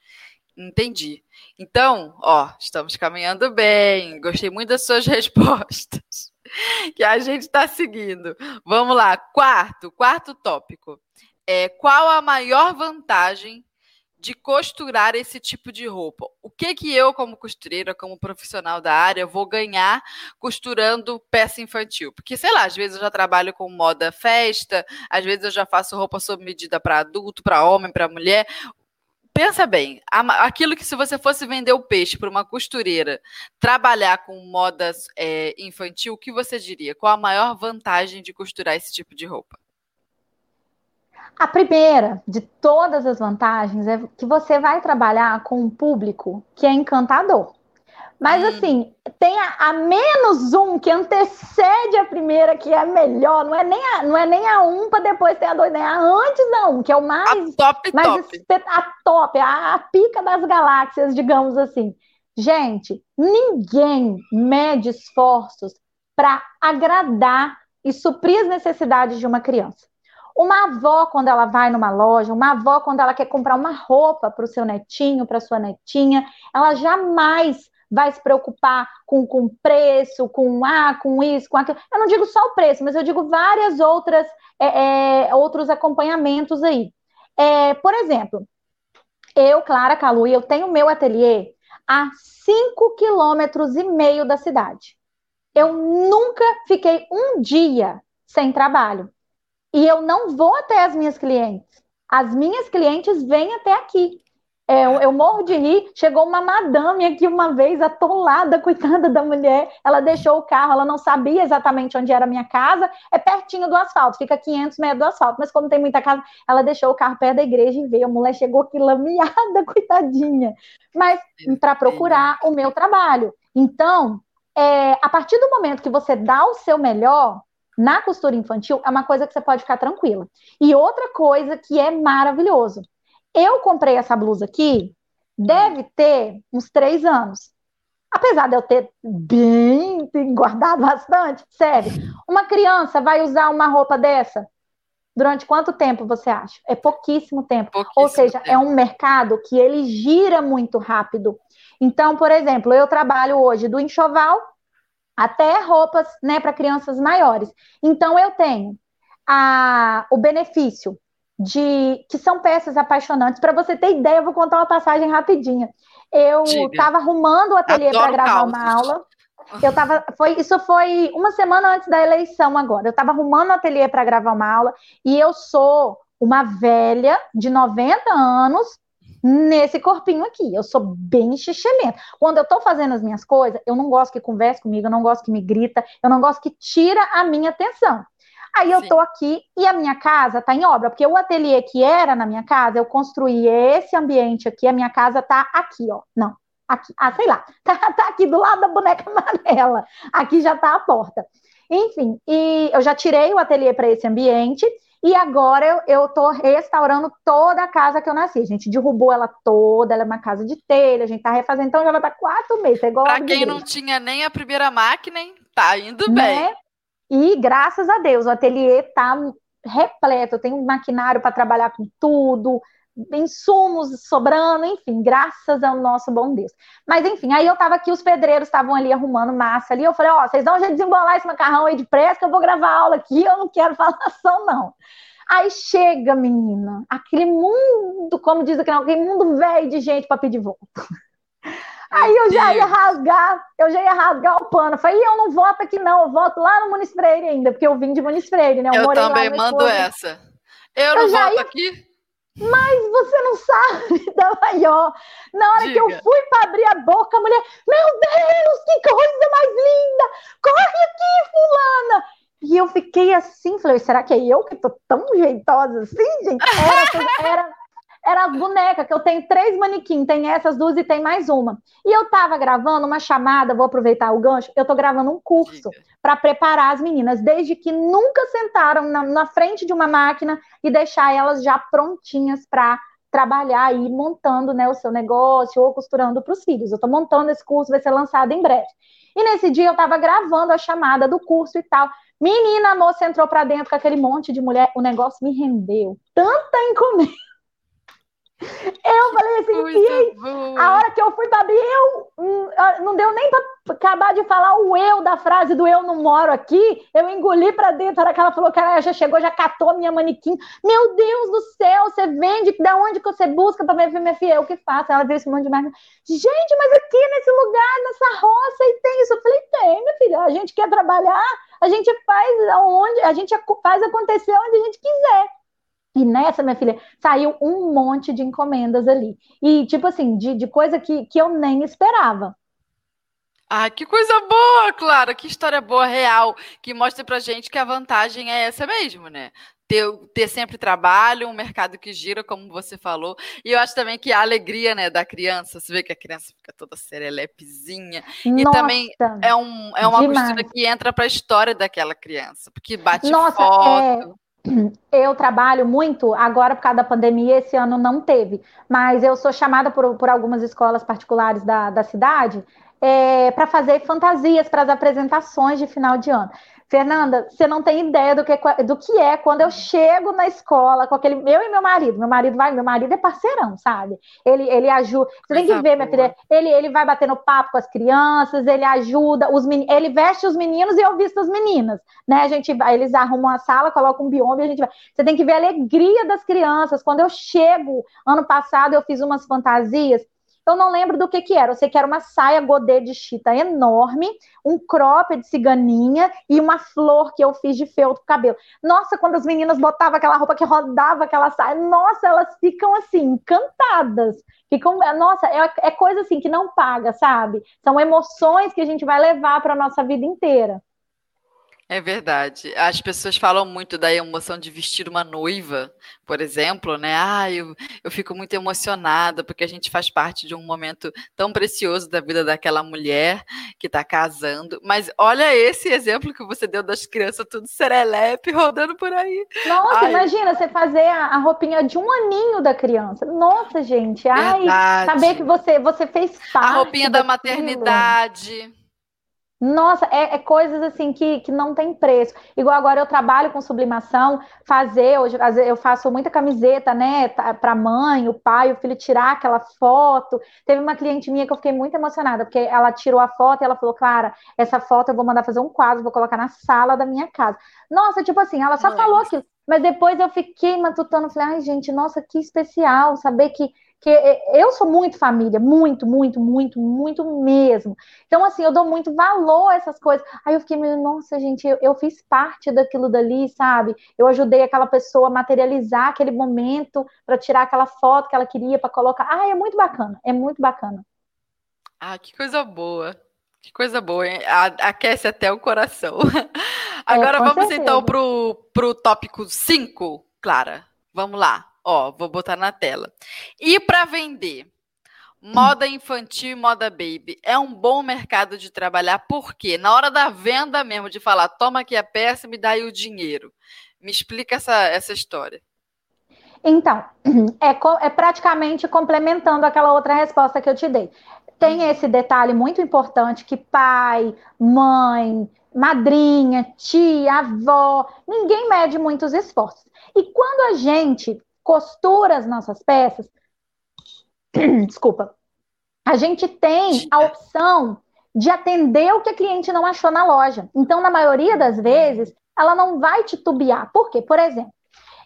Entendi. Então, ó, estamos caminhando bem. Gostei muito das suas [laughs] respostas. Que a gente está seguindo. Vamos lá. Quarto, quarto tópico. É, qual a maior vantagem de costurar esse tipo de roupa? O que que eu, como costureira, como profissional da área, vou ganhar costurando peça infantil? Porque, sei lá, às vezes eu já trabalho com moda festa, às vezes eu já faço roupa sob medida para adulto, para homem, para mulher pensa bem, aquilo que se você fosse vender o peixe para uma costureira, trabalhar com modas é, infantil, o que você diria? Qual a maior vantagem de costurar esse tipo de roupa? A primeira de todas as vantagens é que você vai trabalhar com um público que é encantador. Mas hum. assim, tem a, a, menos um que antecede a primeira, que é a melhor. Não é nem a, não é nem a um para depois ter a dois, nem a antes da um, que é o mais. A top, mais top. A top, a, a pica das galáxias, digamos assim. Gente, ninguém mede esforços para agradar e suprir as necessidades de uma criança. Uma avó, quando ela vai numa loja, uma avó, quando ela quer comprar uma roupa para o seu netinho, para sua netinha, ela jamais vai se preocupar com, com preço, com ah, com isso, com aquilo. Eu não digo só o preço, mas eu digo várias outras é, é, outros acompanhamentos aí. É, por exemplo, eu, Clara Calu, eu tenho meu ateliê a 5 quilômetros e meio da cidade. Eu nunca fiquei um dia sem trabalho. E eu não vou até as minhas clientes. As minhas clientes vêm até aqui. É, eu, morro de rir. Chegou uma madame aqui uma vez, atolada, coitada da mulher. Ela deixou o carro, ela não sabia exatamente onde era a minha casa. É pertinho do asfalto, fica 500 metros do asfalto. Mas como tem muita casa, ela deixou o carro perto da igreja e veio. A mulher chegou aqui lameada, [laughs] coitadinha. Mas para procurar o meu trabalho. Então, é, a partir do momento que você dá o seu melhor, na costura infantil, é uma coisa que você pode ficar tranquila. E outra coisa que é maravilhoso eu comprei essa blusa aqui, deve ter uns três anos. Apesar de eu ter bem guardado [laughs] bastante, sério. Uma criança vai usar uma roupa dessa durante quanto tempo você acha? É pouquíssimo tempo. Pouquíssimo Ou seja, é tempo. é um mercado que ele gira muito rápido. Então, por exemplo, eu trabalho hoje do enxoval até roupas, né, para crianças maiores. Então eu tenho a, o benefício de que são peças apaixonantes. Para você ter ideia, eu vou contar uma passagem rapidinha. Eu estava arrumando o ateliê para gravar uma aula. Eu tava, foi, isso foi uma semana antes da eleição agora. Eu estava arrumando o ateliê para gravar uma aula e eu sou uma velha de 90 anos nesse corpinho aqui. Eu sou bem xixelenta. Quando eu estou fazendo as minhas coisas, eu não gosto que converse comigo, eu não gosto que me grita, eu não gosto que tira a minha atenção. Aí eu Sim. tô aqui e a minha casa tá em obra, porque o ateliê que era na minha casa, eu construí esse ambiente aqui, a minha casa tá aqui, ó. Não, aqui, ah, sei lá, [laughs] tá, tá aqui do lado da boneca [laughs] amarela. Aqui já tá a porta. Enfim, e eu já tirei o ateliê para esse ambiente e agora eu, estou restaurando toda a casa que eu nasci. A gente derrubou ela toda, ela é uma casa de telha, a gente tá refazendo, então já vai estar quatro meses. É igual pra quem não tinha nem a primeira máquina, hein? tá indo né? E graças a Deus, o ateliê tá repleto, eu tenho maquinário para trabalhar com tudo, insumos sobrando, enfim, graças ao nosso bom Deus. Mas enfim, aí eu tava aqui, os pedreiros estavam ali arrumando massa ali, eu falei, ó, oh, vocês jeito de desembolar esse macarrão aí depressa que eu vou gravar aula aqui, eu não quero [laughs] falação não. Aí chega, menina, aquele mundo, como diz aquele mundo velho de gente para pedir volta. Aí eu já ia rasgar, eu já ia rasgar o pano. falei, eu não voto aqui não, eu voto lá no Muniz Freire ainda, porque eu vim de Muniz Freire, né? Eu, eu também mando essa. Eu não eu voto ia... aqui. Mas você não sabe [laughs] da maior. Na hora Diga. que eu fui para abrir a boca, a mulher, meu Deus, que coisa mais linda! Corre aqui, fulana! E eu fiquei assim, falei, será que é eu que tô tão jeitosa assim, gente? Era, era, era as bonecas, que eu tenho três manequins, tem essas duas e tem mais uma. E eu tava gravando uma chamada, vou aproveitar o gancho, eu tô gravando um curso para preparar as meninas, desde que nunca sentaram na, na frente de uma máquina e deixar elas já prontinhas para trabalhar aí montando né, o seu negócio ou costurando para os filhos. Eu estou montando esse curso, vai ser lançado em breve. E nesse dia eu estava gravando a chamada do curso e tal. Menina, a moça entrou para dentro com aquele monte de mulher, o negócio me rendeu tanta encomenda eu falei assim, que a hora que eu fui para abrir, eu hum, não deu nem para acabar de falar o eu da frase do eu não moro aqui. Eu engoli para dentro. A hora que ela falou que ela já chegou, já catou minha manequim. Meu Deus do céu, você vende? Da onde que você busca para ver minha filha? Eu que faço? Ela viu esse monte de máquina. Gente, mas aqui nesse lugar, nessa roça, e tem isso. Eu falei, tem, minha filha. A gente quer trabalhar, a gente faz aonde, a gente faz acontecer onde a gente quiser. E nessa, minha filha, saiu um monte de encomendas ali. E, tipo assim, de, de coisa que, que eu nem esperava. Ah, que coisa boa, Clara, que história boa, real, que mostra pra gente que a vantagem é essa mesmo, né? Ter, ter sempre trabalho, um mercado que gira, como você falou. E eu acho também que a alegria né, da criança, você vê que a criança fica toda serelepezinha. Nossa, e também é, um, é uma demais. costura que entra para a história daquela criança, porque bate Nossa, foto. É eu trabalho muito, agora por causa da pandemia, esse ano não teve, mas eu sou chamada por, por algumas escolas particulares da, da cidade é, para fazer fantasias para as apresentações de final de ano. Fernanda, você não tem ideia do que, do que é quando eu chego na escola com aquele. Eu e meu marido. Meu marido vai, meu marido é parceirão, sabe? Ele, ele ajuda. Você tem que ver, minha filha. Ele, ele vai batendo papo com as crianças, ele ajuda os meninos, ele veste os meninos e eu visto as meninas. Né? A gente vai, eles arrumam a sala, colocam um biombo e a gente vai. Você tem que ver a alegria das crianças. Quando eu chego, ano passado, eu fiz umas fantasias eu não lembro do que que era. Eu sei que era uma saia godê de chita enorme, um crop de ciganinha e uma flor que eu fiz de feltro cabelo. Nossa, quando as meninas botavam aquela roupa que rodava aquela saia, nossa, elas ficam assim, encantadas. Ficam, nossa, é, é coisa assim que não paga, sabe? São emoções que a gente vai levar para nossa vida inteira. É verdade. As pessoas falam muito da emoção de vestir uma noiva, por exemplo, né? Ah, eu, eu fico muito emocionada porque a gente faz parte de um momento tão precioso da vida daquela mulher que está casando. Mas olha esse exemplo que você deu das crianças tudo serelepe [laughs] rodando por aí. Nossa, ai. imagina você fazer a, a, roupinha de um aninho da criança. Nossa, gente. Ai, saber que você, você fez parte. A roupinha da maternidade. Nossa, é, é, coisas assim que, que não tem preço. Igual agora eu trabalho com sublimação, fazer, hoje eu faço muita camiseta, né, para mãe, o pai, o filho tirar aquela foto. Teve uma cliente minha que eu fiquei muito emocionada, porque ela tirou a foto e ela falou, Clara, essa foto eu vou mandar fazer um quadro, vou colocar na sala da minha casa. Nossa, tipo assim, ela só falou aquilo. Mas depois eu fiquei matutando, falei, ai, gente, nossa, que especial saber que que eu sou muito família, muito, muito, muito, muito mesmo. Então, assim, eu dou muito valor a essas coisas. Aí eu fiquei, nossa, gente, eu, eu fiz parte daquilo dali, sabe? Eu ajudei aquela pessoa a materializar aquele momento para tirar aquela foto que ela queria para colocar. Ah, é muito bacana, é muito bacana. Ah, que coisa boa. Que coisa boa, hein? Aquece até o coração. [laughs] Agora é, vamos certeza. então pro, pro tópico 5, Clara. Vamos lá. Ó, vou botar na tela. E para vender? Moda infantil e moda baby é um bom mercado de trabalhar, porque na hora da venda mesmo, de falar, toma aqui a peça e me dá aí o dinheiro. Me explica essa, essa história. Então, [clears throat] é, é praticamente complementando aquela outra resposta que eu te dei. Tem uhum. esse detalhe muito importante que pai, mãe, madrinha, tia, avó, ninguém mede muitos esforços. E quando a gente costura as nossas peças, [clears throat] desculpa, a gente tem a opção de atender o que a cliente não achou na loja. Então, na maioria das vezes, ela não vai titubear. Por quê? Por exemplo,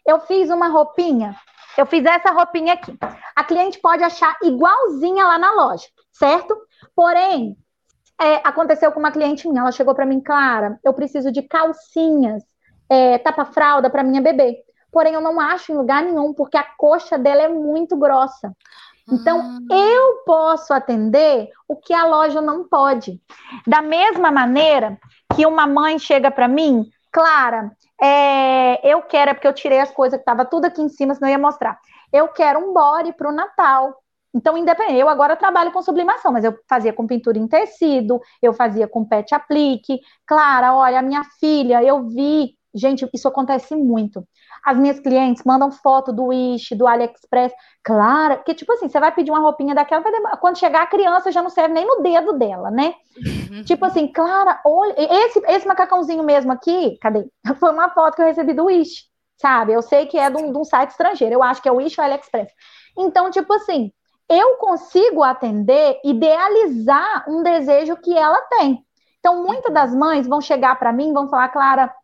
eu fiz uma roupinha, eu fiz essa roupinha aqui. A cliente pode achar igualzinha lá na loja, certo? Porém, é, aconteceu com uma cliente minha, ela chegou para mim, Clara, eu preciso de calcinhas, é, tapa-fralda para minha bebê porém eu não acho em lugar nenhum, porque a coxa dela é muito grossa. Então, hum. eu posso atender o que a loja não pode. Da mesma maneira que uma mãe chega para mim, Clara, é, eu quero, é porque eu tirei as coisas que estava tudo aqui em cima, senão eu ia mostrar. Eu quero um body para o Natal. Então, independente, eu agora trabalho com sublimação, mas eu fazia com pintura em tecido, eu fazia com pet aplique. Clara, olha, a minha filha, eu vi. Gente, isso acontece muito. As minhas clientes mandam foto do Wish, do AliExpress. Claro, que tipo assim, você vai pedir uma roupinha daquela, quando chegar a criança já não serve nem no dedo dela, né? Uhum. Tipo assim, Clara, olha, esse, esse macacãozinho mesmo aqui, cadê? [laughs] Foi uma foto que eu recebi do Wish, sabe? Eu sei que é de um, de um site estrangeiro, eu acho que é o Wish ou AliExpress. Então, tipo assim, eu consigo atender, idealizar um desejo que ela tem. Então, muitas uhum. das mães vão chegar para mim, vão falar, Clara,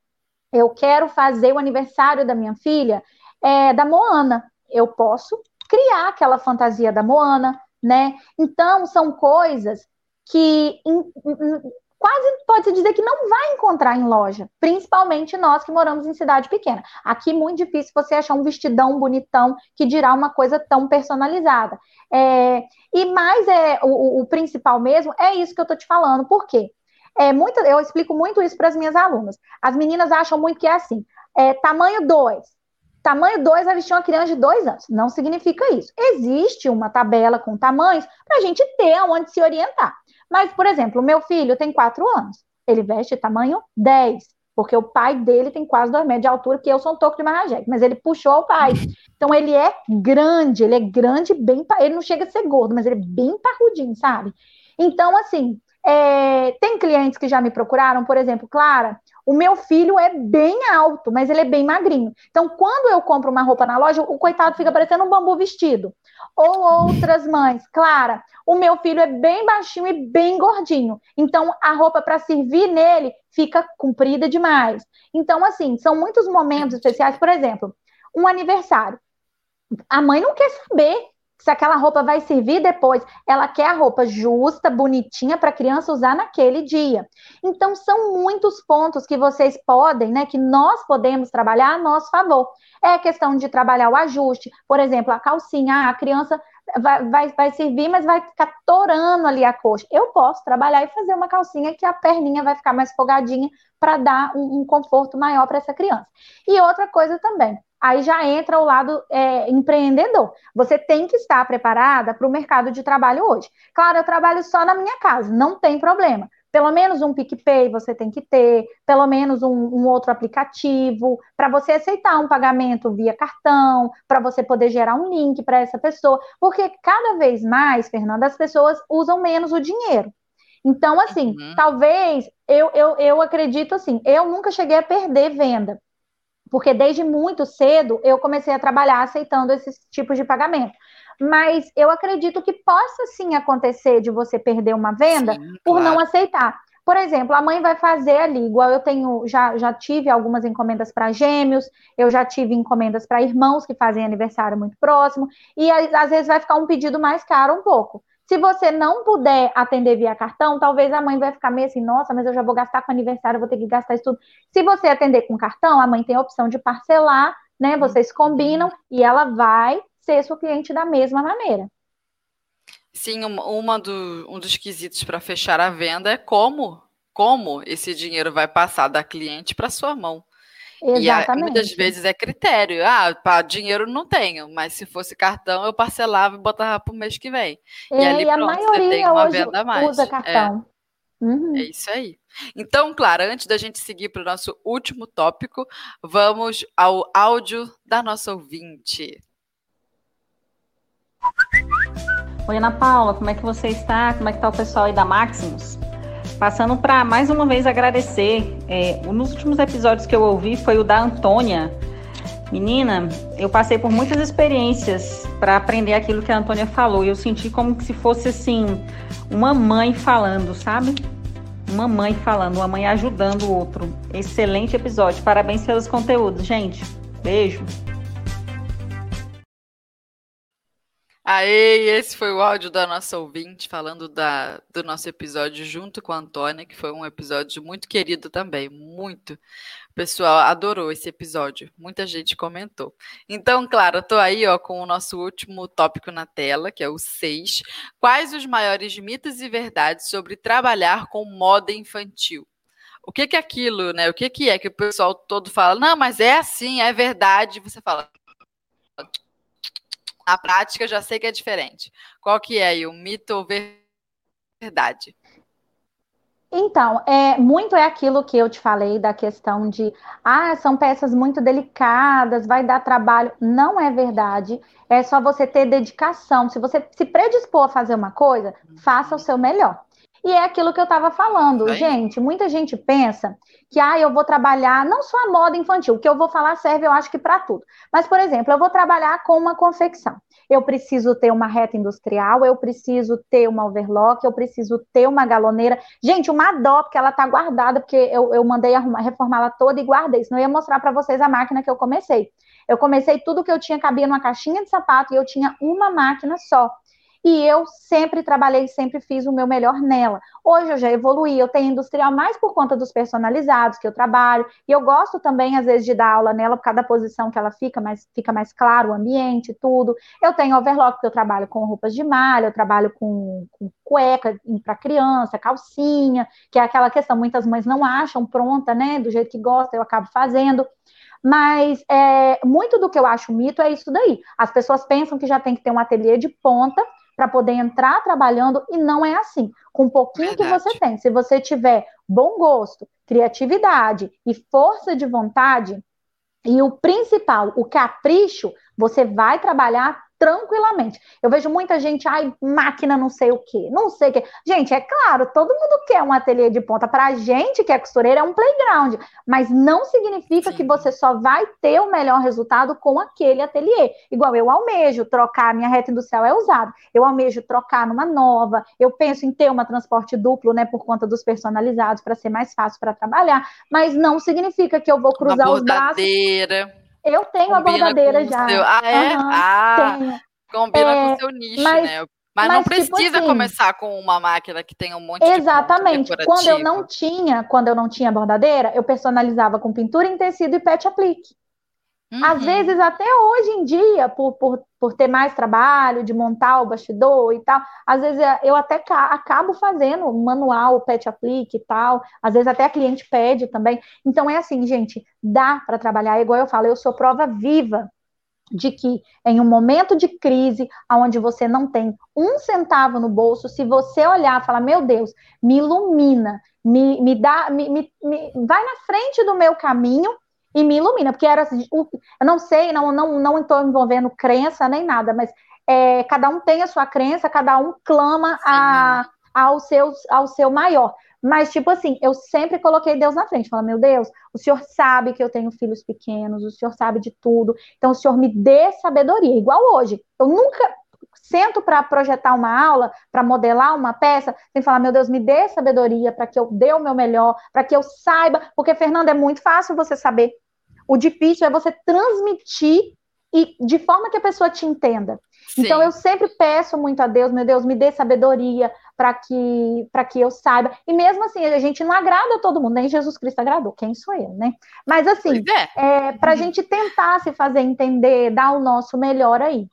eu quero fazer o aniversário da minha filha é, da Moana. Eu posso criar aquela fantasia da Moana, né? Então, são coisas que in, in, quase pode-se dizer que não vai encontrar em loja, principalmente nós que moramos em cidade pequena. Aqui, muito difícil você achar um vestidão bonitão que dirá uma coisa tão personalizada. É, e mais é o, o, principal mesmo é isso que eu tô te falando. Por quê? É muito, eu explico muito isso para as minhas alunas. As meninas acham muito que é assim: é, tamanho 2. Tamanho 2 vai vestir uma criança de 2 anos. Não significa isso. Existe uma tabela com tamanhos para a gente ter onde se orientar. Mas, por exemplo, o meu filho tem 4 anos. Ele veste tamanho 10, porque o pai dele tem quase 2 metros de altura, que eu sou um toco de marrajeque, mas ele puxou o pai. Então, ele é grande, ele é grande, bem. Ele não chega a ser gordo, mas ele é bem parrudinho, sabe? Então, assim, é, tem clientes que já me procuraram, por exemplo, Clara, o meu filho é bem alto, mas ele é bem magrinho. Então, quando eu compro uma roupa na loja, o coitado fica parecendo um bambu vestido. Ou outras mães, Clara, o meu filho é bem baixinho e bem gordinho. Então, a roupa para servir nele fica comprida demais. Então, assim, são muitos momentos especiais. Por exemplo, um aniversário. A mãe não quer saber se aquela roupa vai servir depois. Ela quer a roupa justa, bonitinha para a criança usar naquele dia. Então são muitos pontos que vocês podem, né, que nós podemos trabalhar a nosso favor. É questão de trabalhar o ajuste, por exemplo, a calcinha, a criança vai, vai, vai servir, mas vai ficar torando ali a coxa. Eu posso trabalhar e fazer uma calcinha que a perninha vai ficar mais folgadinha para dar um, um conforto maior para essa criança. E outra coisa também, aí já entra o lado é, empreendedor. Você tem que estar preparada para o mercado de trabalho hoje. Claro, eu trabalho só na minha casa, não tem problema. Pelo menos um PicPay você tem que ter, pelo menos um, um outro aplicativo, para você aceitar um pagamento via cartão, para você poder gerar um link para essa pessoa, porque cada vez mais, Fernanda, as pessoas usam menos o dinheiro. Então, assim, uhum. talvez eu, eu, eu acredito assim, eu nunca cheguei a perder venda, porque desde muito cedo eu comecei a trabalhar aceitando esses tipos de pagamento. Mas eu acredito que possa sim acontecer de você perder uma venda sim, por claro. não aceitar. Por exemplo, a mãe vai fazer ali, igual eu tenho, já, já tive algumas encomendas para gêmeos, eu já tive encomendas para irmãos que fazem aniversário muito próximo, e às vezes vai ficar um pedido mais caro um pouco. Se você não puder atender via cartão, talvez a mãe vai ficar meio assim, nossa, mas eu já vou gastar com aniversário, vou ter que gastar isso tudo. Se você atender com cartão, a mãe tem a opção de parcelar, né? Vocês combinam e ela vai ser sua cliente da mesma maneira. Sim, uma do, um dos quesitos para fechar a venda é como, como esse dinheiro vai passar da cliente para sua mão. Exatamente. E muitas vezes é critério. Ah, para dinheiro não tenho, mas se fosse cartão, eu parcelava e botava para o mês que vem. E, e ali, pronto, a maioria você tem uma hoje venda a mais. usa cartão. É. Uhum. é isso aí. Então, claro, antes da gente seguir para o nosso último tópico, vamos ao áudio da nossa ouvinte. Oi, Ana Paula, como é que você está? Como é que está o pessoal aí da Maximus? Passando para mais uma vez agradecer. É, um dos últimos episódios que eu ouvi foi o da Antônia. Menina, eu passei por muitas experiências para aprender aquilo que a Antônia falou. Eu senti como se fosse assim, uma mãe falando, sabe? Uma mãe falando, uma mãe ajudando o outro. Excelente episódio. Parabéns pelos conteúdos, gente. Beijo. Aí, esse foi o áudio da nossa ouvinte falando da, do nosso episódio junto com a Antônia, que foi um episódio muito querido também, muito. O pessoal adorou esse episódio, muita gente comentou. Então, claro, tô aí ó, com o nosso último tópico na tela, que é o 6. Quais os maiores mitos e verdades sobre trabalhar com moda infantil? O que, que é aquilo, né? O que, que é que o pessoal todo fala? Não, mas é assim, é verdade. Você fala, na prática, já sei que é diferente. Qual que é aí, o mito ou verdade? Então, é, muito é aquilo que eu te falei da questão de, ah, são peças muito delicadas, vai dar trabalho. Não é verdade. É só você ter dedicação. Se você se predispor a fazer uma coisa, faça o seu melhor. E é aquilo que eu estava falando. Gente, muita gente pensa que ah, eu vou trabalhar não só a moda infantil, o que eu vou falar serve, eu acho que para tudo. Mas, por exemplo, eu vou trabalhar com uma confecção. Eu preciso ter uma reta industrial, eu preciso ter uma overlock, eu preciso ter uma galoneira. Gente, uma dó, porque ela está guardada, porque eu, eu mandei arrumar, reformá-la toda e guardei. Senão eu ia mostrar para vocês a máquina que eu comecei. Eu comecei tudo que eu tinha cabia numa caixinha de sapato e eu tinha uma máquina só e eu sempre trabalhei, sempre fiz o meu melhor nela. Hoje eu já evoluí, eu tenho industrial mais por conta dos personalizados que eu trabalho, e eu gosto também, às vezes, de dar aula nela por cada posição que ela fica, mas fica mais claro o ambiente, tudo. Eu tenho overlock, porque eu trabalho com roupas de malha, eu trabalho com, com cueca para criança, calcinha, que é aquela questão, muitas mães não acham pronta, né, do jeito que gosta, eu acabo fazendo. Mas é, muito do que eu acho mito é isso daí. As pessoas pensam que já tem que ter um ateliê de ponta para poder entrar trabalhando e não é assim. Com um pouquinho Verdade. que você tem, se você tiver bom gosto, criatividade e força de vontade, e o principal, o capricho, você vai trabalhar tranquilamente. Eu vejo muita gente, ai, máquina não sei o quê, não sei o quê. Gente, é claro, todo mundo quer um ateliê de ponta. Para a gente que é costureira, é um playground, mas não significa Sim. que você só vai ter o melhor resultado com aquele ateliê. Igual eu almejo trocar, minha reta industrial é usada, eu almejo trocar numa nova, eu penso em ter uma transporte duplo, né, por conta dos personalizados, para ser mais fácil para trabalhar, mas não significa que eu vou cruzar os braços eu tenho combina a bordadeira já. Seu... Ah, é? Uhum, ah, tenho. combina é, com o seu nicho, mas, né? Mas, mas não tipo precisa tipo assim, começar com uma máquina que tem um monte exatamente. de Exatamente. Quando eu não tinha, quando eu não tinha bordadeira, eu personalizava com pintura em tecido e pet aplique. Uhum. Às vezes, até hoje em dia, por, por, por ter mais trabalho, de montar o bastidor e tal, às vezes é, eu até acabo fazendo manual, pet aplique e tal, às vezes até a cliente pede também. Então, é assim, gente, dá para trabalhar, igual eu falo, eu sou prova viva de que em um momento de crise, onde você não tem um centavo no bolso, se você olhar e falar, meu Deus, me ilumina, me, me dá, me, me, me vai na frente do meu caminho e me ilumina, porque era assim, eu não sei, não não não estou envolvendo crença nem nada, mas é, cada um tem a sua crença, cada um clama a, ao seu, ao seu maior. Mas, tipo assim, eu sempre coloquei Deus na frente. Falar, meu Deus, o Senhor sabe que eu tenho filhos pequenos, o Senhor sabe de tudo. Então, o Senhor me dê sabedoria. Igual hoje. Eu nunca sento para projetar uma aula, para modelar uma peça, sem falar, meu Deus, me dê sabedoria para que eu dê o meu melhor, para que eu saiba. Porque, Fernanda, é muito fácil você saber. O difícil é você transmitir e de forma que a pessoa te entenda. Sim. Então eu sempre peço muito a Deus, meu Deus, me dê sabedoria para que para que eu saiba. E mesmo assim, a gente não agrada a todo mundo, nem Jesus Cristo agradou, quem sou eu, né? Mas assim, é. é para a uhum. gente tentar se fazer entender, dar o nosso melhor aí.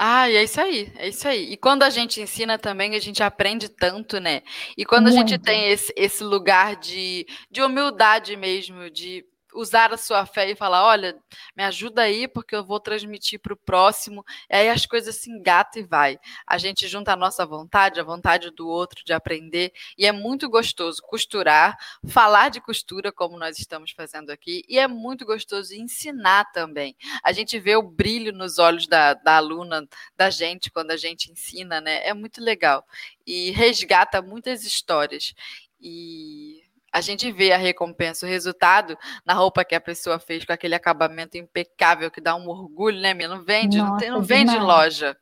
Ah, é isso aí, é isso aí. E quando a gente ensina também, a gente aprende tanto, né? E quando Muito. a gente tem esse, esse lugar de, de humildade mesmo, de usar a sua fé e falar: olha, me ajuda aí, porque eu vou transmitir para o próximo. E aí as coisas se engatam e vai. A gente junta a nossa vontade, a vontade do outro de aprender, e é muito gostoso costurar, falar de costura, como nós estamos fazendo aqui, e é muito gostoso ensinar também. A gente vê o brilho nos olhos da, da aluna, da gente, quando a gente ensina, né? É muito legal. E resgata muitas histórias. E a gente vê a recompensa, o resultado na roupa que a pessoa fez com aquele acabamento impecável que dá um orgulho, né, minha? Não vende, Nossa, não, tem, não vende loja.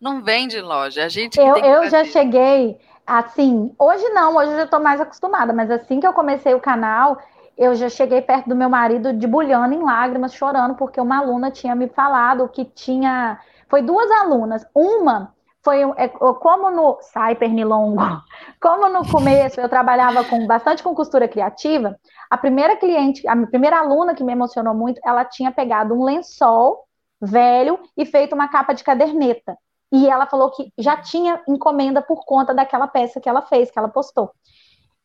Não vende loja. A gente Eu, eu já cheguei assim, hoje não, hoje eu já estou mais acostumada, mas assim que eu comecei o canal, eu já cheguei perto do meu marido debulhando em lágrimas, chorando, porque uma aluna tinha me falado que tinha. Foi duas alunas. Uma foi é, como no sai pernilongo, [laughs] como no começo eu trabalhava com bastante com costura criativa, a primeira cliente, a primeira aluna que me emocionou muito, ela tinha pegado um lençol velho e feito uma capa de caderneta. E ela falou que já tinha encomenda por conta daquela peça que ela fez, que ela postou.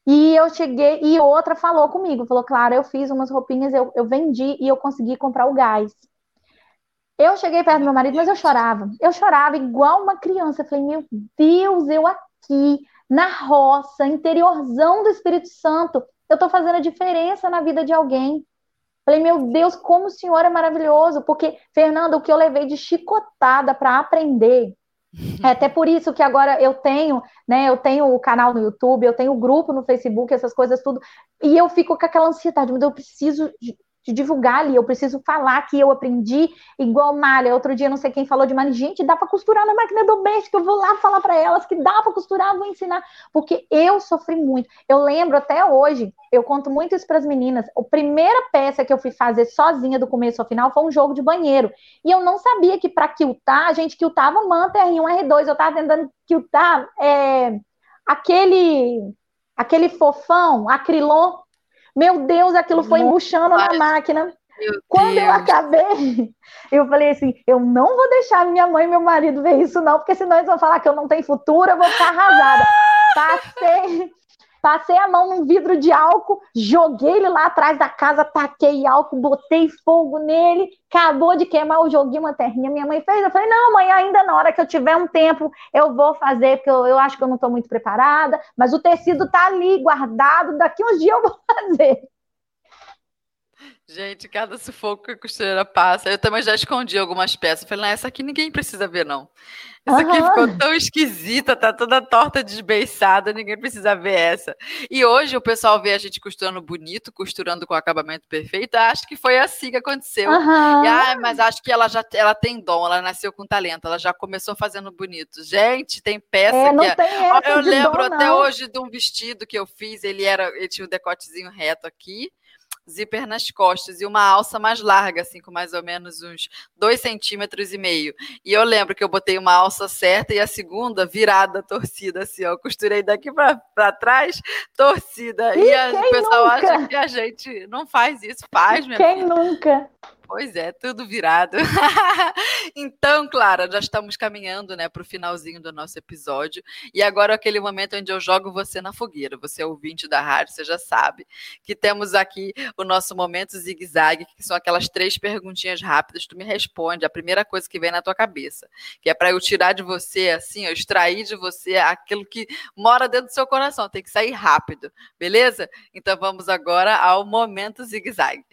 E eu cheguei, e outra falou comigo, falou, claro, eu fiz umas roupinhas, eu, eu vendi e eu consegui comprar o gás. Eu cheguei perto do meu marido, mas eu chorava. Eu chorava igual uma criança. Eu falei, meu Deus, eu aqui, na roça, interiorzão do Espírito Santo, eu estou fazendo a diferença na vida de alguém. Falei, meu Deus, como o senhor é maravilhoso, porque, Fernanda, o que eu levei de chicotada para aprender. É até por isso que agora eu tenho, né? Eu tenho o canal no YouTube, eu tenho o grupo no Facebook, essas coisas tudo, e eu fico com aquela ansiedade, mas eu preciso de divulgar ali, eu preciso falar que eu aprendi igual malha. Outro dia, não sei quem falou de malha, gente, dá para costurar na máquina doméstica, eu vou lá falar para elas que dá para costurar, vou ensinar, porque eu sofri muito. Eu lembro até hoje, eu conto muito isso para as meninas. A primeira peça que eu fui fazer sozinha do começo ao final foi um jogo de banheiro. E eu não sabia que para quiltar, a gente quiltava manta R1, R2, eu estava tentando quiltar é, aquele aquele fofão, acrilon meu Deus, aquilo foi embuchando na máquina. Quando eu acabei, [laughs] eu falei assim: eu não vou deixar minha mãe e meu marido ver isso, não, porque senão eles vão falar que eu não tenho futuro, eu vou ficar arrasada. Passei, passei a mão num vidro de álcool, joguei ele lá atrás da casa, taquei álcool, botei fogo nele, acabou de queimar, o joguinho, uma terrinha. Minha mãe fez. Eu falei: não, mãe, ainda na hora que eu tiver um tempo, eu vou fazer, porque eu, eu acho que eu não estou muito preparada, mas o tecido tá ali guardado, daqui uns dias eu vou [laughs] fazer. Gente, cada sufoco que a costureira passa. Eu também já escondi algumas peças. Falei, não, essa aqui ninguém precisa ver, não. Essa aqui uhum. ficou tão esquisita, tá toda torta, desbeiçada, ninguém precisa ver essa. E hoje o pessoal vê a gente costurando bonito, costurando com acabamento perfeito. Acho que foi assim que aconteceu. E, ah, mas acho que ela já ela tem dom, ela nasceu com talento, ela já começou fazendo bonito. Gente, tem peça é, que. É... eu lembro dom, até hoje de um vestido que eu fiz, ele era, ele tinha um decotezinho reto aqui zíper nas costas e uma alça mais larga, assim, com mais ou menos uns dois centímetros e meio. E eu lembro que eu botei uma alça certa e a segunda virada, torcida, assim, ó. Eu costurei daqui para trás, torcida. E, e a, o pessoal nunca? acha que a gente não faz isso. Faz, minha Quem filha. nunca? Pois é, tudo virado. [laughs] então, Clara, já estamos caminhando né, para o finalzinho do nosso episódio. E agora é aquele momento onde eu jogo você na fogueira. Você é ouvinte da rádio, você já sabe que temos aqui o nosso momento zigue-zague, que são aquelas três perguntinhas rápidas. Tu me responde a primeira coisa que vem na tua cabeça, que é para eu tirar de você, assim, eu extrair de você aquilo que mora dentro do seu coração. Tem que sair rápido, beleza? Então vamos agora ao momento zigue-zague.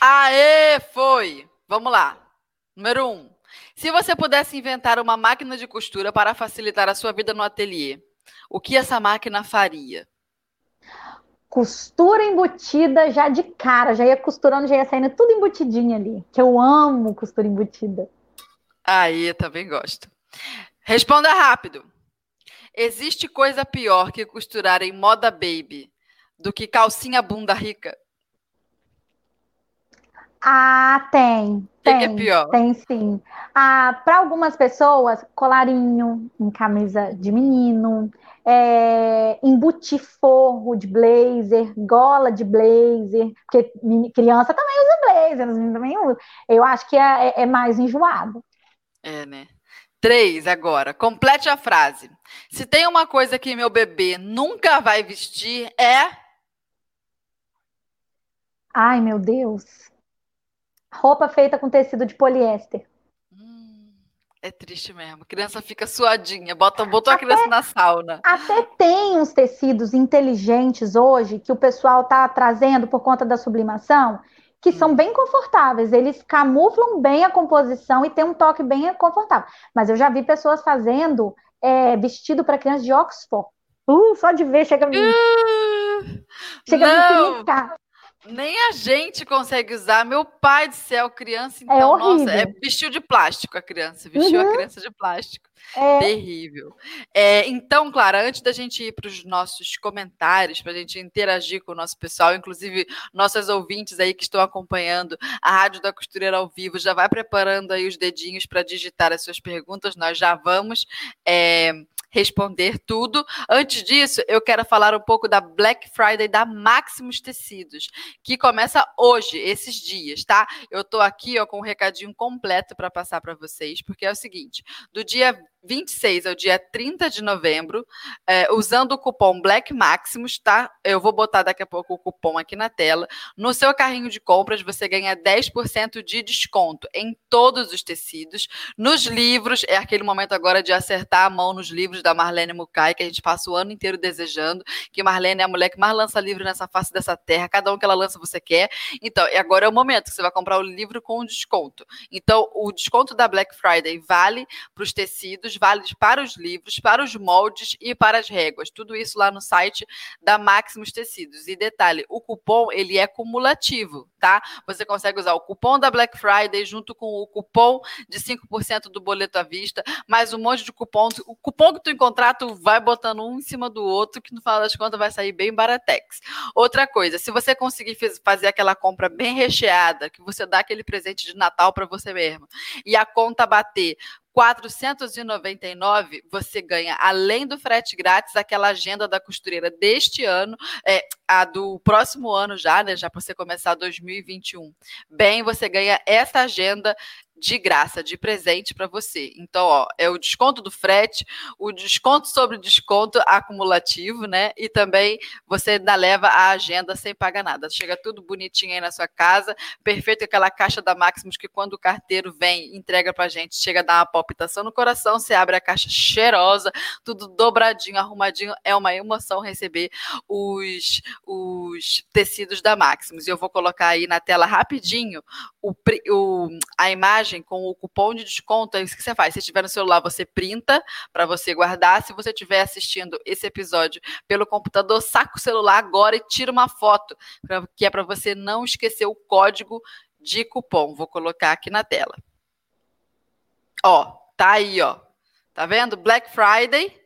Aê, foi! Vamos lá. Número um. Se você pudesse inventar uma máquina de costura para facilitar a sua vida no ateliê, o que essa máquina faria? Costura embutida já de cara, já ia costurando, já ia saindo tudo embutidinho ali. Que eu amo costura embutida. Aí, também gosto. Responda rápido. Existe coisa pior que costurar em moda baby do que calcinha bunda rica? Ah, tem. Tem, que é pior? Tem sim. Ah, Para algumas pessoas, colarinho em camisa de menino, é, embutir forro de blazer, gola de blazer, porque criança também usa blazer, os meninos também usam. Eu acho que é, é, é mais enjoado. É, né? Três, agora. Complete a frase. Se tem uma coisa que meu bebê nunca vai vestir, é. Ai, meu Deus. Roupa feita com tecido de poliéster. Hum, é triste mesmo. A criança fica suadinha. Bota, botou até, a criança na sauna. Até tem uns tecidos inteligentes hoje que o pessoal está trazendo por conta da sublimação, que hum. são bem confortáveis. Eles camuflam bem a composição e tem um toque bem confortável. Mas eu já vi pessoas fazendo é, vestido para criança de Oxford. Uh, só de ver chega a me. Uh, chega não. a me nem a gente consegue usar. Meu pai do céu, criança, é então, é nossa, é vestiu de plástico a criança, vestiu uhum. a criança de plástico. É. Terrível. É, então, Clara, antes da gente ir para os nossos comentários, para a gente interagir com o nosso pessoal, inclusive nossas ouvintes aí que estão acompanhando a Rádio da Costureira ao vivo, já vai preparando aí os dedinhos para digitar as suas perguntas, nós já vamos. É, responder tudo. Antes disso, eu quero falar um pouco da Black Friday da Maximus Tecidos, que começa hoje, esses dias, tá? Eu tô aqui ó, com um recadinho completo para passar para vocês, porque é o seguinte: do dia 26 ao dia 30 de novembro, é, usando o cupom Black Maximus, tá? Eu vou botar daqui a pouco o cupom aqui na tela. No seu carrinho de compras, você ganha 10% de desconto em todos os tecidos. Nos livros, é aquele momento agora de acertar a mão nos livros da Marlene Mukai, que a gente passa o ano inteiro desejando, que Marlene é a mulher que mais lança livro nessa face dessa terra, cada um que ela lança você quer. Então, agora é o momento que você vai comprar o livro com desconto. Então, o desconto da Black Friday vale para os tecidos, válidos para os livros, para os moldes e para as réguas. Tudo isso lá no site da Maximus Tecidos. E detalhe, o cupom ele é cumulativo, tá? Você consegue usar o cupom da Black Friday junto com o cupom de 5% do boleto à vista, mais um monte de cupom. O cupom que tu encontrar, tu vai botando um em cima do outro, que no final das contas vai sair bem baratex. Outra coisa, se você conseguir fazer aquela compra bem recheada, que você dá aquele presente de Natal para você mesmo, e a conta bater 499, você ganha, além do frete grátis, aquela agenda da costureira deste ano, é, a do próximo ano já, né? Já para você começar 2021. Bem, você ganha essa agenda de graça, de presente para você. Então, ó, é o desconto do frete, o desconto sobre desconto acumulativo, né? E também você ainda leva a agenda sem pagar nada. Chega tudo bonitinho aí na sua casa, perfeito aquela caixa da Maximus que quando o carteiro vem, entrega pra gente, chega a dar uma palpitação no coração, você abre a caixa cheirosa, tudo dobradinho, arrumadinho, é uma emoção receber os, os tecidos da Maximus. E eu vou colocar aí na tela rapidinho o, o a imagem com o cupom de desconto, é isso que você faz. Se tiver no celular, você printa para você guardar. Se você estiver assistindo esse episódio pelo computador, saca o celular agora e tira uma foto, que é para você não esquecer o código de cupom. Vou colocar aqui na tela. Ó, tá aí, ó. Tá vendo? Black Friday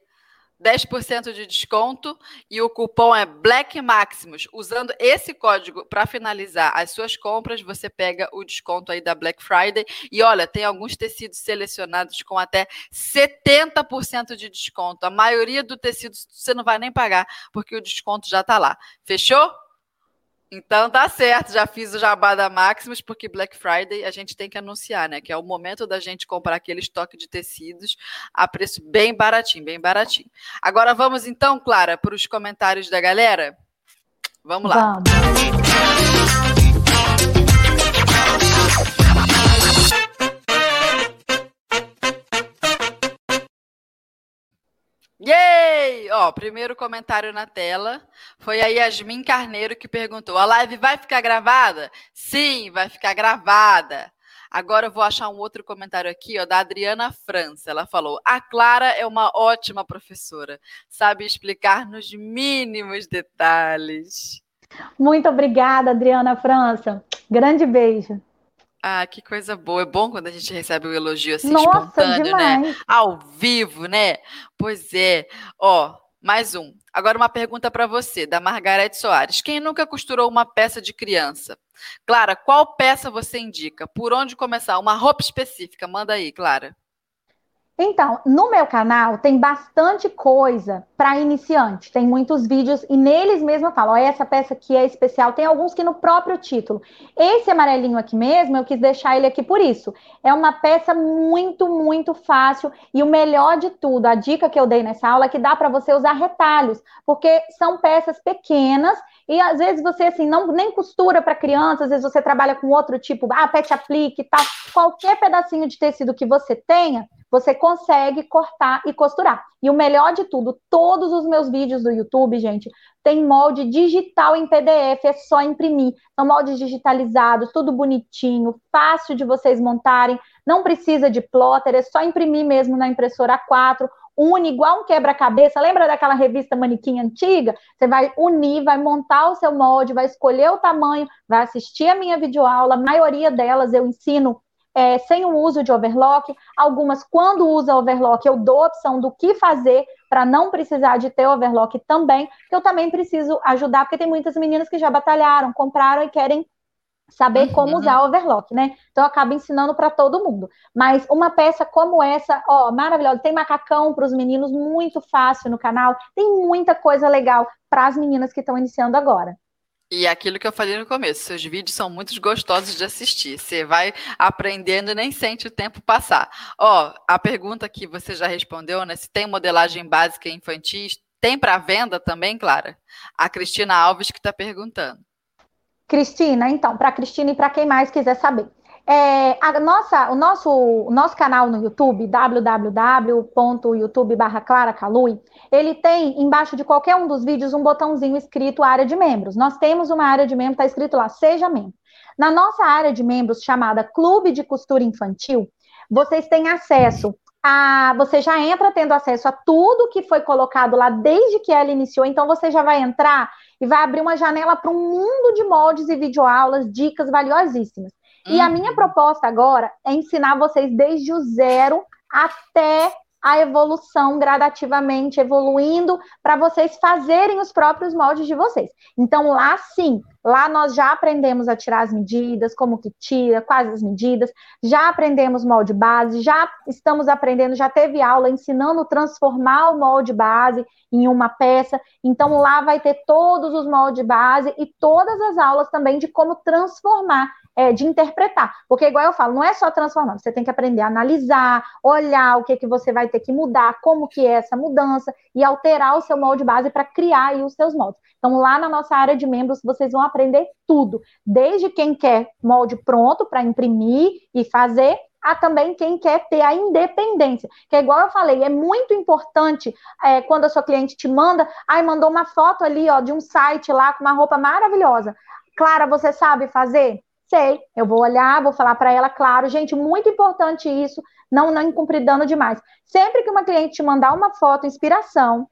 10% de desconto e o cupom é Black Maximus. Usando esse código para finalizar as suas compras, você pega o desconto aí da Black Friday. E olha, tem alguns tecidos selecionados com até 70% de desconto. A maioria do tecido você não vai nem pagar, porque o desconto já está lá. Fechou? Então tá certo, já fiz o jabá da Maximus, porque Black Friday a gente tem que anunciar, né? Que é o momento da gente comprar aquele estoque de tecidos a preço bem baratinho, bem baratinho. Agora vamos então, Clara, para os comentários da galera? Vamos lá. Vamos. Yay! Ó, primeiro comentário na tela foi a Yasmin Carneiro que perguntou: a live vai ficar gravada? Sim, vai ficar gravada. Agora eu vou achar um outro comentário aqui, ó, da Adriana França. Ela falou: "A Clara é uma ótima professora, sabe explicar nos mínimos detalhes." Muito obrigada, Adriana França. Grande beijo. Ah, que coisa boa. É bom quando a gente recebe o um elogio assim Nossa, espontâneo, né? demais. né? Ao vivo, né? Pois é. Ó, mais um. Agora uma pergunta para você, da Margarete Soares. Quem nunca costurou uma peça de criança? Clara, qual peça você indica? Por onde começar? Uma roupa específica. Manda aí, Clara. Então, no meu canal tem bastante coisa para iniciante. Tem muitos vídeos e neles mesmo eu falo, ó, essa peça aqui é especial. Tem alguns que no próprio título. Esse amarelinho aqui mesmo, eu quis deixar ele aqui por isso. É uma peça muito, muito fácil e o melhor de tudo, a dica que eu dei nessa aula é que dá para você usar retalhos, porque são peças pequenas e às vezes você assim não nem costura para criança, às vezes você trabalha com outro tipo, ah, pet aplique e tal. Qualquer pedacinho de tecido que você tenha, você consegue cortar e costurar. E o melhor de tudo, todos os meus vídeos do YouTube, gente, tem molde digital em PDF, é só imprimir. São moldes digitalizados, tudo bonitinho, fácil de vocês montarem, não precisa de plotter, é só imprimir mesmo na impressora A4, une igual um quebra-cabeça. Lembra daquela revista manequim antiga? Você vai unir, vai montar o seu molde, vai escolher o tamanho, vai assistir a minha videoaula. A maioria delas eu ensino é, sem o uso de overlock. Algumas, quando usa overlock, eu dou a opção do que fazer para não precisar de ter overlock também, eu também preciso ajudar, porque tem muitas meninas que já batalharam, compraram e querem saber uhum. como usar overlock, né? Então eu acabo ensinando para todo mundo. Mas uma peça como essa, ó, maravilhosa, tem macacão para os meninos muito fácil no canal, tem muita coisa legal para as meninas que estão iniciando agora. E aquilo que eu falei no começo, seus vídeos são muito gostosos de assistir. Você vai aprendendo e nem sente o tempo passar. Ó, a pergunta que você já respondeu, né? Se tem modelagem básica infantil, tem para venda também, Clara? A Cristina Alves que está perguntando. Cristina, então, para Cristina e para quem mais quiser saber. É, a nossa, o, nosso, nosso canal no YouTube, www.youtube ele tem embaixo de qualquer um dos vídeos um botãozinho escrito área de membros. Nós temos uma área de membros, está escrito lá, seja membro. Na nossa área de membros, chamada Clube de Costura Infantil, vocês têm acesso a. Você já entra tendo acesso a tudo que foi colocado lá desde que ela iniciou, então você já vai entrar e vai abrir uma janela para um mundo de moldes e videoaulas, dicas valiosíssimas. E a minha uhum. proposta agora é ensinar vocês desde o zero até a evolução gradativamente evoluindo para vocês fazerem os próprios moldes de vocês. Então lá sim, lá nós já aprendemos a tirar as medidas, como que tira, quais as medidas, já aprendemos molde base, já estamos aprendendo, já teve aula ensinando transformar o molde base em uma peça. Então lá vai ter todos os moldes base e todas as aulas também de como transformar é, de interpretar. Porque, igual eu falo, não é só transformar, você tem que aprender a analisar, olhar o que, que você vai ter que mudar, como que é essa mudança, e alterar o seu molde base para criar aí os seus moldes. Então, lá na nossa área de membros, vocês vão aprender tudo, desde quem quer molde pronto para imprimir e fazer, a também quem quer ter a independência. Que é igual eu falei, é muito importante é, quando a sua cliente te manda, ai, mandou uma foto ali, ó, de um site lá com uma roupa maravilhosa. Clara, você sabe fazer? Sei, eu vou olhar, vou falar para ela, claro, gente, muito importante isso, não não incumpridando demais. Sempre que uma cliente te mandar uma foto inspiração,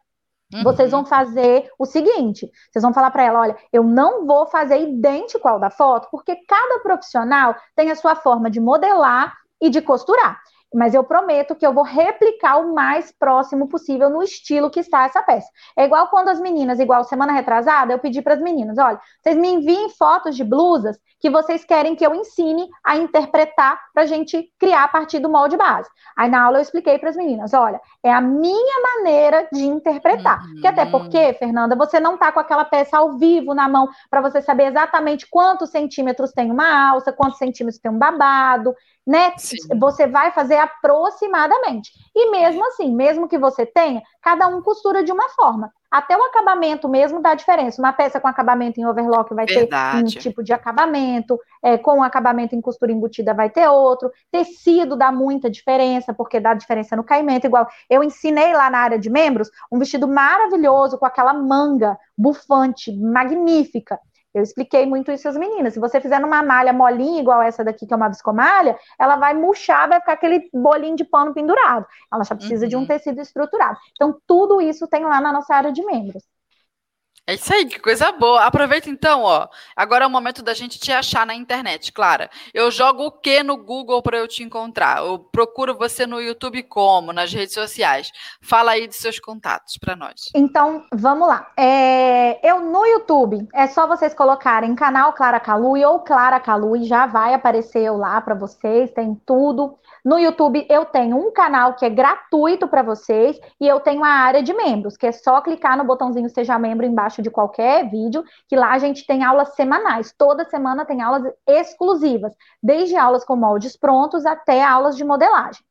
uhum. vocês vão fazer o seguinte, vocês vão falar para ela, olha, eu não vou fazer idêntico ao da foto, porque cada profissional tem a sua forma de modelar e de costurar mas eu prometo que eu vou replicar o mais próximo possível no estilo que está essa peça. É igual quando as meninas, igual semana retrasada, eu pedi para as meninas: olha, vocês me enviem fotos de blusas que vocês querem que eu ensine a interpretar para a gente criar a partir do molde base. Aí na aula eu expliquei para as meninas: olha, é a minha maneira de interpretar. Uhum. Que até porque, Fernanda, você não está com aquela peça ao vivo na mão para você saber exatamente quantos centímetros tem uma alça, quantos centímetros tem um babado né? Sim. Você vai fazer aproximadamente. E mesmo assim, mesmo que você tenha, cada um costura de uma forma. Até o acabamento mesmo dá diferença. Uma peça com acabamento em overlock vai Verdade. ter um tipo de acabamento, é, com acabamento em costura embutida vai ter outro. Tecido dá muita diferença, porque dá diferença no caimento. Igual eu ensinei lá na área de membros um vestido maravilhoso com aquela manga bufante, magnífica. Eu expliquei muito isso às meninas. Se você fizer numa malha molinha, igual essa daqui, que é uma viscomalha, ela vai murchar, vai ficar aquele bolinho de pano pendurado. Ela já precisa uhum. de um uhum. tecido estruturado. Então, tudo isso tem lá na nossa área de membros. É isso aí, que coisa boa. Aproveita então, ó. Agora é o momento da gente te achar na internet, Clara. Eu jogo o que no Google para eu te encontrar? Eu procuro você no YouTube como? Nas redes sociais. Fala aí dos seus contatos para nós. Então, vamos lá. É, eu no YouTube, é só vocês colocarem canal Clara Calui ou Clara Calui, já vai aparecer eu lá para vocês, tem tudo. No YouTube eu tenho um canal que é gratuito para vocês e eu tenho a área de membros, que é só clicar no botãozinho seja membro embaixo de qualquer vídeo, que lá a gente tem aulas semanais. Toda semana tem aulas exclusivas, desde aulas com moldes prontos até aulas de modelagem.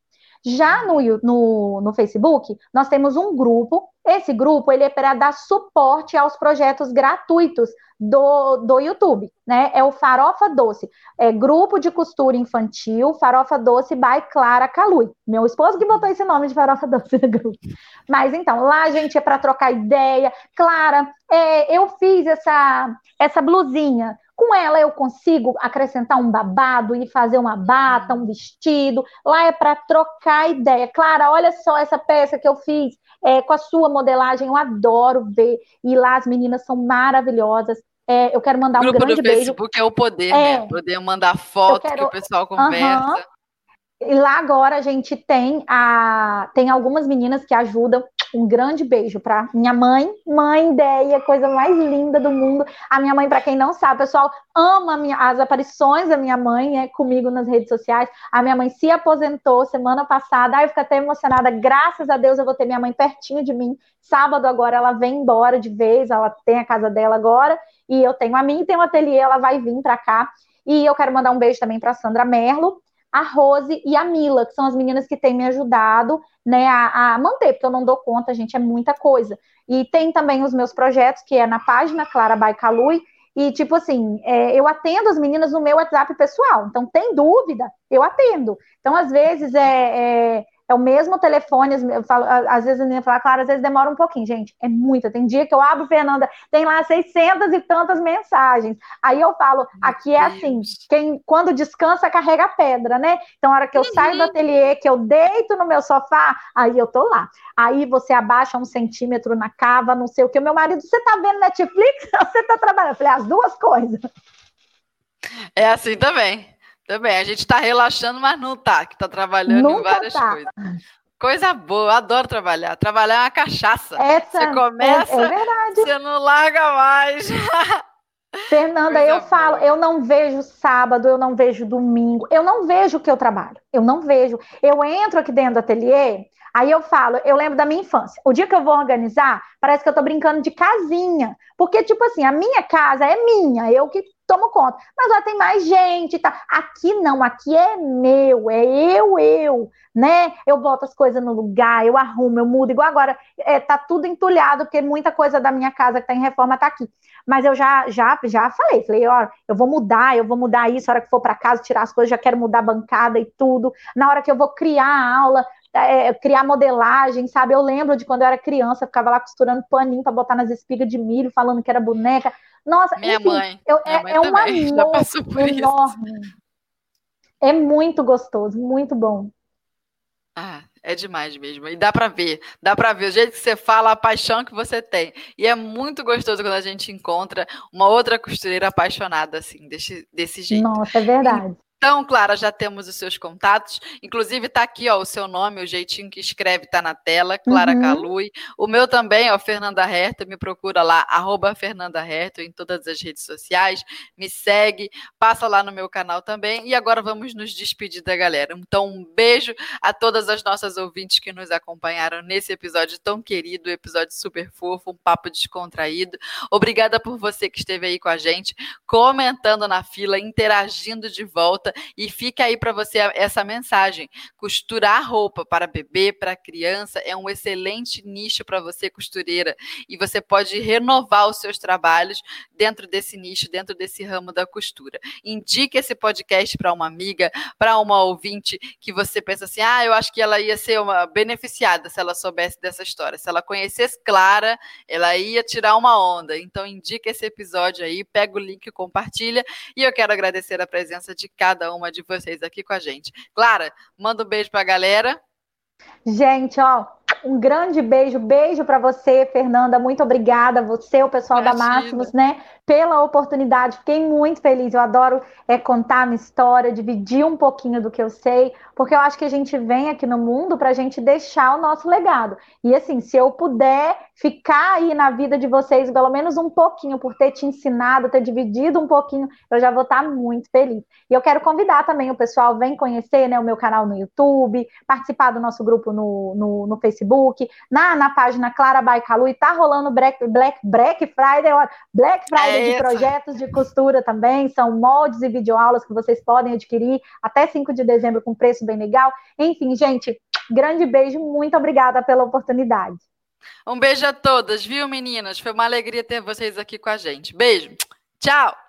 Já no, no, no Facebook, nós temos um grupo. Esse grupo ele é para dar suporte aos projetos gratuitos do, do YouTube, né? É o Farofa Doce, é grupo de costura infantil, Farofa Doce by Clara Calui. Meu esposo que botou esse nome de Farofa Doce no grupo. Mas então, lá, gente, é para trocar ideia. Clara, é, eu fiz essa, essa blusinha. Com ela eu consigo acrescentar um babado e fazer uma bata, um vestido. Lá é para trocar ideia. Clara, olha só essa peça que eu fiz é, com a sua modelagem. Eu adoro ver. E lá as meninas são maravilhosas. É, eu quero mandar um grande do beijo. Facebook é o poder, é, né? Poder mandar foto quero... que o pessoal conversa. Uhum. E lá agora a gente tem a tem algumas meninas que ajudam. Um grande beijo para minha mãe, mãe ideia, coisa mais linda do mundo. A minha mãe, para quem não sabe, pessoal, ama minha, as aparições da minha mãe é comigo nas redes sociais. A minha mãe se aposentou semana passada. Ai, eu fico até emocionada. Graças a Deus eu vou ter minha mãe pertinho de mim. Sábado agora ela vem embora de vez, ela tem a casa dela agora e eu tenho a minha, tem um ateliê, ela vai vir para cá. E eu quero mandar um beijo também para Sandra Merlo, a Rose e a Mila, que são as meninas que têm me ajudado né, a, a, manter, porque eu não dou conta, gente, é muita coisa. E tem também os meus projetos, que é na página Clara Baicalui, e tipo assim, é, eu atendo as meninas no meu WhatsApp pessoal. Então, tem dúvida, eu atendo. Então, às vezes, é, é é o mesmo telefone, eu falo, às vezes a menina fala, claro, às vezes demora um pouquinho, gente, é muita, tem dia que eu abro, Fernanda, tem lá 600 e tantas mensagens, aí eu falo, aqui é assim, quem, quando descansa, carrega pedra, né, então a hora que eu uhum. saio do uhum. ateliê, que eu deito no meu sofá, aí eu tô lá, aí você abaixa um centímetro na cava, não sei o que, meu marido, você tá vendo Netflix? [laughs] Você tá trabalhando? Eu falei, as duas coisas. É assim também. Também, a gente está relaxando, mas não tá, que está trabalhando Nunca em várias tá. coisas. Coisa boa, adoro trabalhar. Trabalhar é uma cachaça. Essa, você começa, é, é verdade. você não larga mais. [laughs] Fernanda, Coisa eu boa. falo, eu não vejo sábado, eu não vejo domingo, eu não vejo o que eu trabalho, eu não vejo. Eu entro aqui dentro do ateliê, aí eu falo, eu lembro da minha infância. O dia que eu vou organizar, parece que eu tô brincando de casinha. Porque, tipo assim, a minha casa é minha, eu que tomo conta. Mas lá tem mais gente, tá? Aqui não, aqui é meu, é eu, eu, né? Eu boto as coisas no lugar, eu arrumo, eu mudo. Igual agora, é, tá tudo entulhado, porque muita coisa da minha casa que tá em reforma tá aqui. Mas eu já, já, já falei, falei, ó, eu vou mudar, eu vou mudar isso, a hora que for para casa, tirar as coisas, já quero mudar a bancada e tudo. Na hora que eu vou criar a aula, é, criar modelagem, sabe? Eu lembro de quando eu era criança, eu ficava lá costurando paninho para botar nas espigas de milho, falando que era boneca. Nossa, minha enfim, mãe, eu, minha é, mãe é um [laughs] amor enorme. É muito gostoso, muito bom. Ah, é demais mesmo. E dá para ver, dá para ver o jeito que você fala, a paixão que você tem. E é muito gostoso quando a gente encontra uma outra costureira apaixonada assim, desse, desse jeito. Nossa, é verdade. Então, Clara, já temos os seus contatos. Inclusive, está aqui ó, o seu nome, o jeitinho que escreve está na tela, Clara uhum. Calui. O meu também, ó, Fernanda Herta, me procura lá, arroba Fernanda Herta, em todas as redes sociais. Me segue, passa lá no meu canal também. E agora vamos nos despedir da galera. Então, um beijo a todas as nossas ouvintes que nos acompanharam nesse episódio tão querido, episódio super fofo, um papo descontraído. Obrigada por você que esteve aí com a gente, comentando na fila, interagindo de volta volta e fica aí para você essa mensagem. Costurar roupa para bebê, para criança é um excelente nicho para você costureira e você pode renovar os seus trabalhos dentro desse nicho, dentro desse ramo da costura. Indique esse podcast para uma amiga, para uma ouvinte que você pensa assim: "Ah, eu acho que ela ia ser uma beneficiada se ela soubesse dessa história. Se ela conhecesse Clara, ela ia tirar uma onda". Então indica esse episódio aí, pega o link, compartilha e eu quero agradecer a presença de cada uma de vocês aqui com a gente. Clara, manda um beijo para a galera. Gente, ó, um grande beijo, beijo para você, Fernanda. Muito obrigada, você, o pessoal Imagina. da Máximos, né, pela oportunidade. Fiquei muito feliz. Eu adoro é, contar a minha história, dividir um pouquinho do que eu sei, porque eu acho que a gente vem aqui no mundo para a gente deixar o nosso legado. E assim, se eu puder ficar aí na vida de vocês, pelo menos um pouquinho, por ter te ensinado, ter dividido um pouquinho, eu já vou estar tá muito feliz. E eu quero convidar também o pessoal, vem conhecer né, o meu canal no YouTube, participar do nosso grupo no, no, no Facebook, na, na página Clara Baicalu, e tá rolando Black, Black, Black Friday, Black Friday é de projetos de costura também, são moldes e videoaulas que vocês podem adquirir até 5 de dezembro com preço bem legal. Enfim, gente, grande beijo, muito obrigada pela oportunidade. Um beijo a todas, viu, meninas? Foi uma alegria ter vocês aqui com a gente. Beijo. Tchau.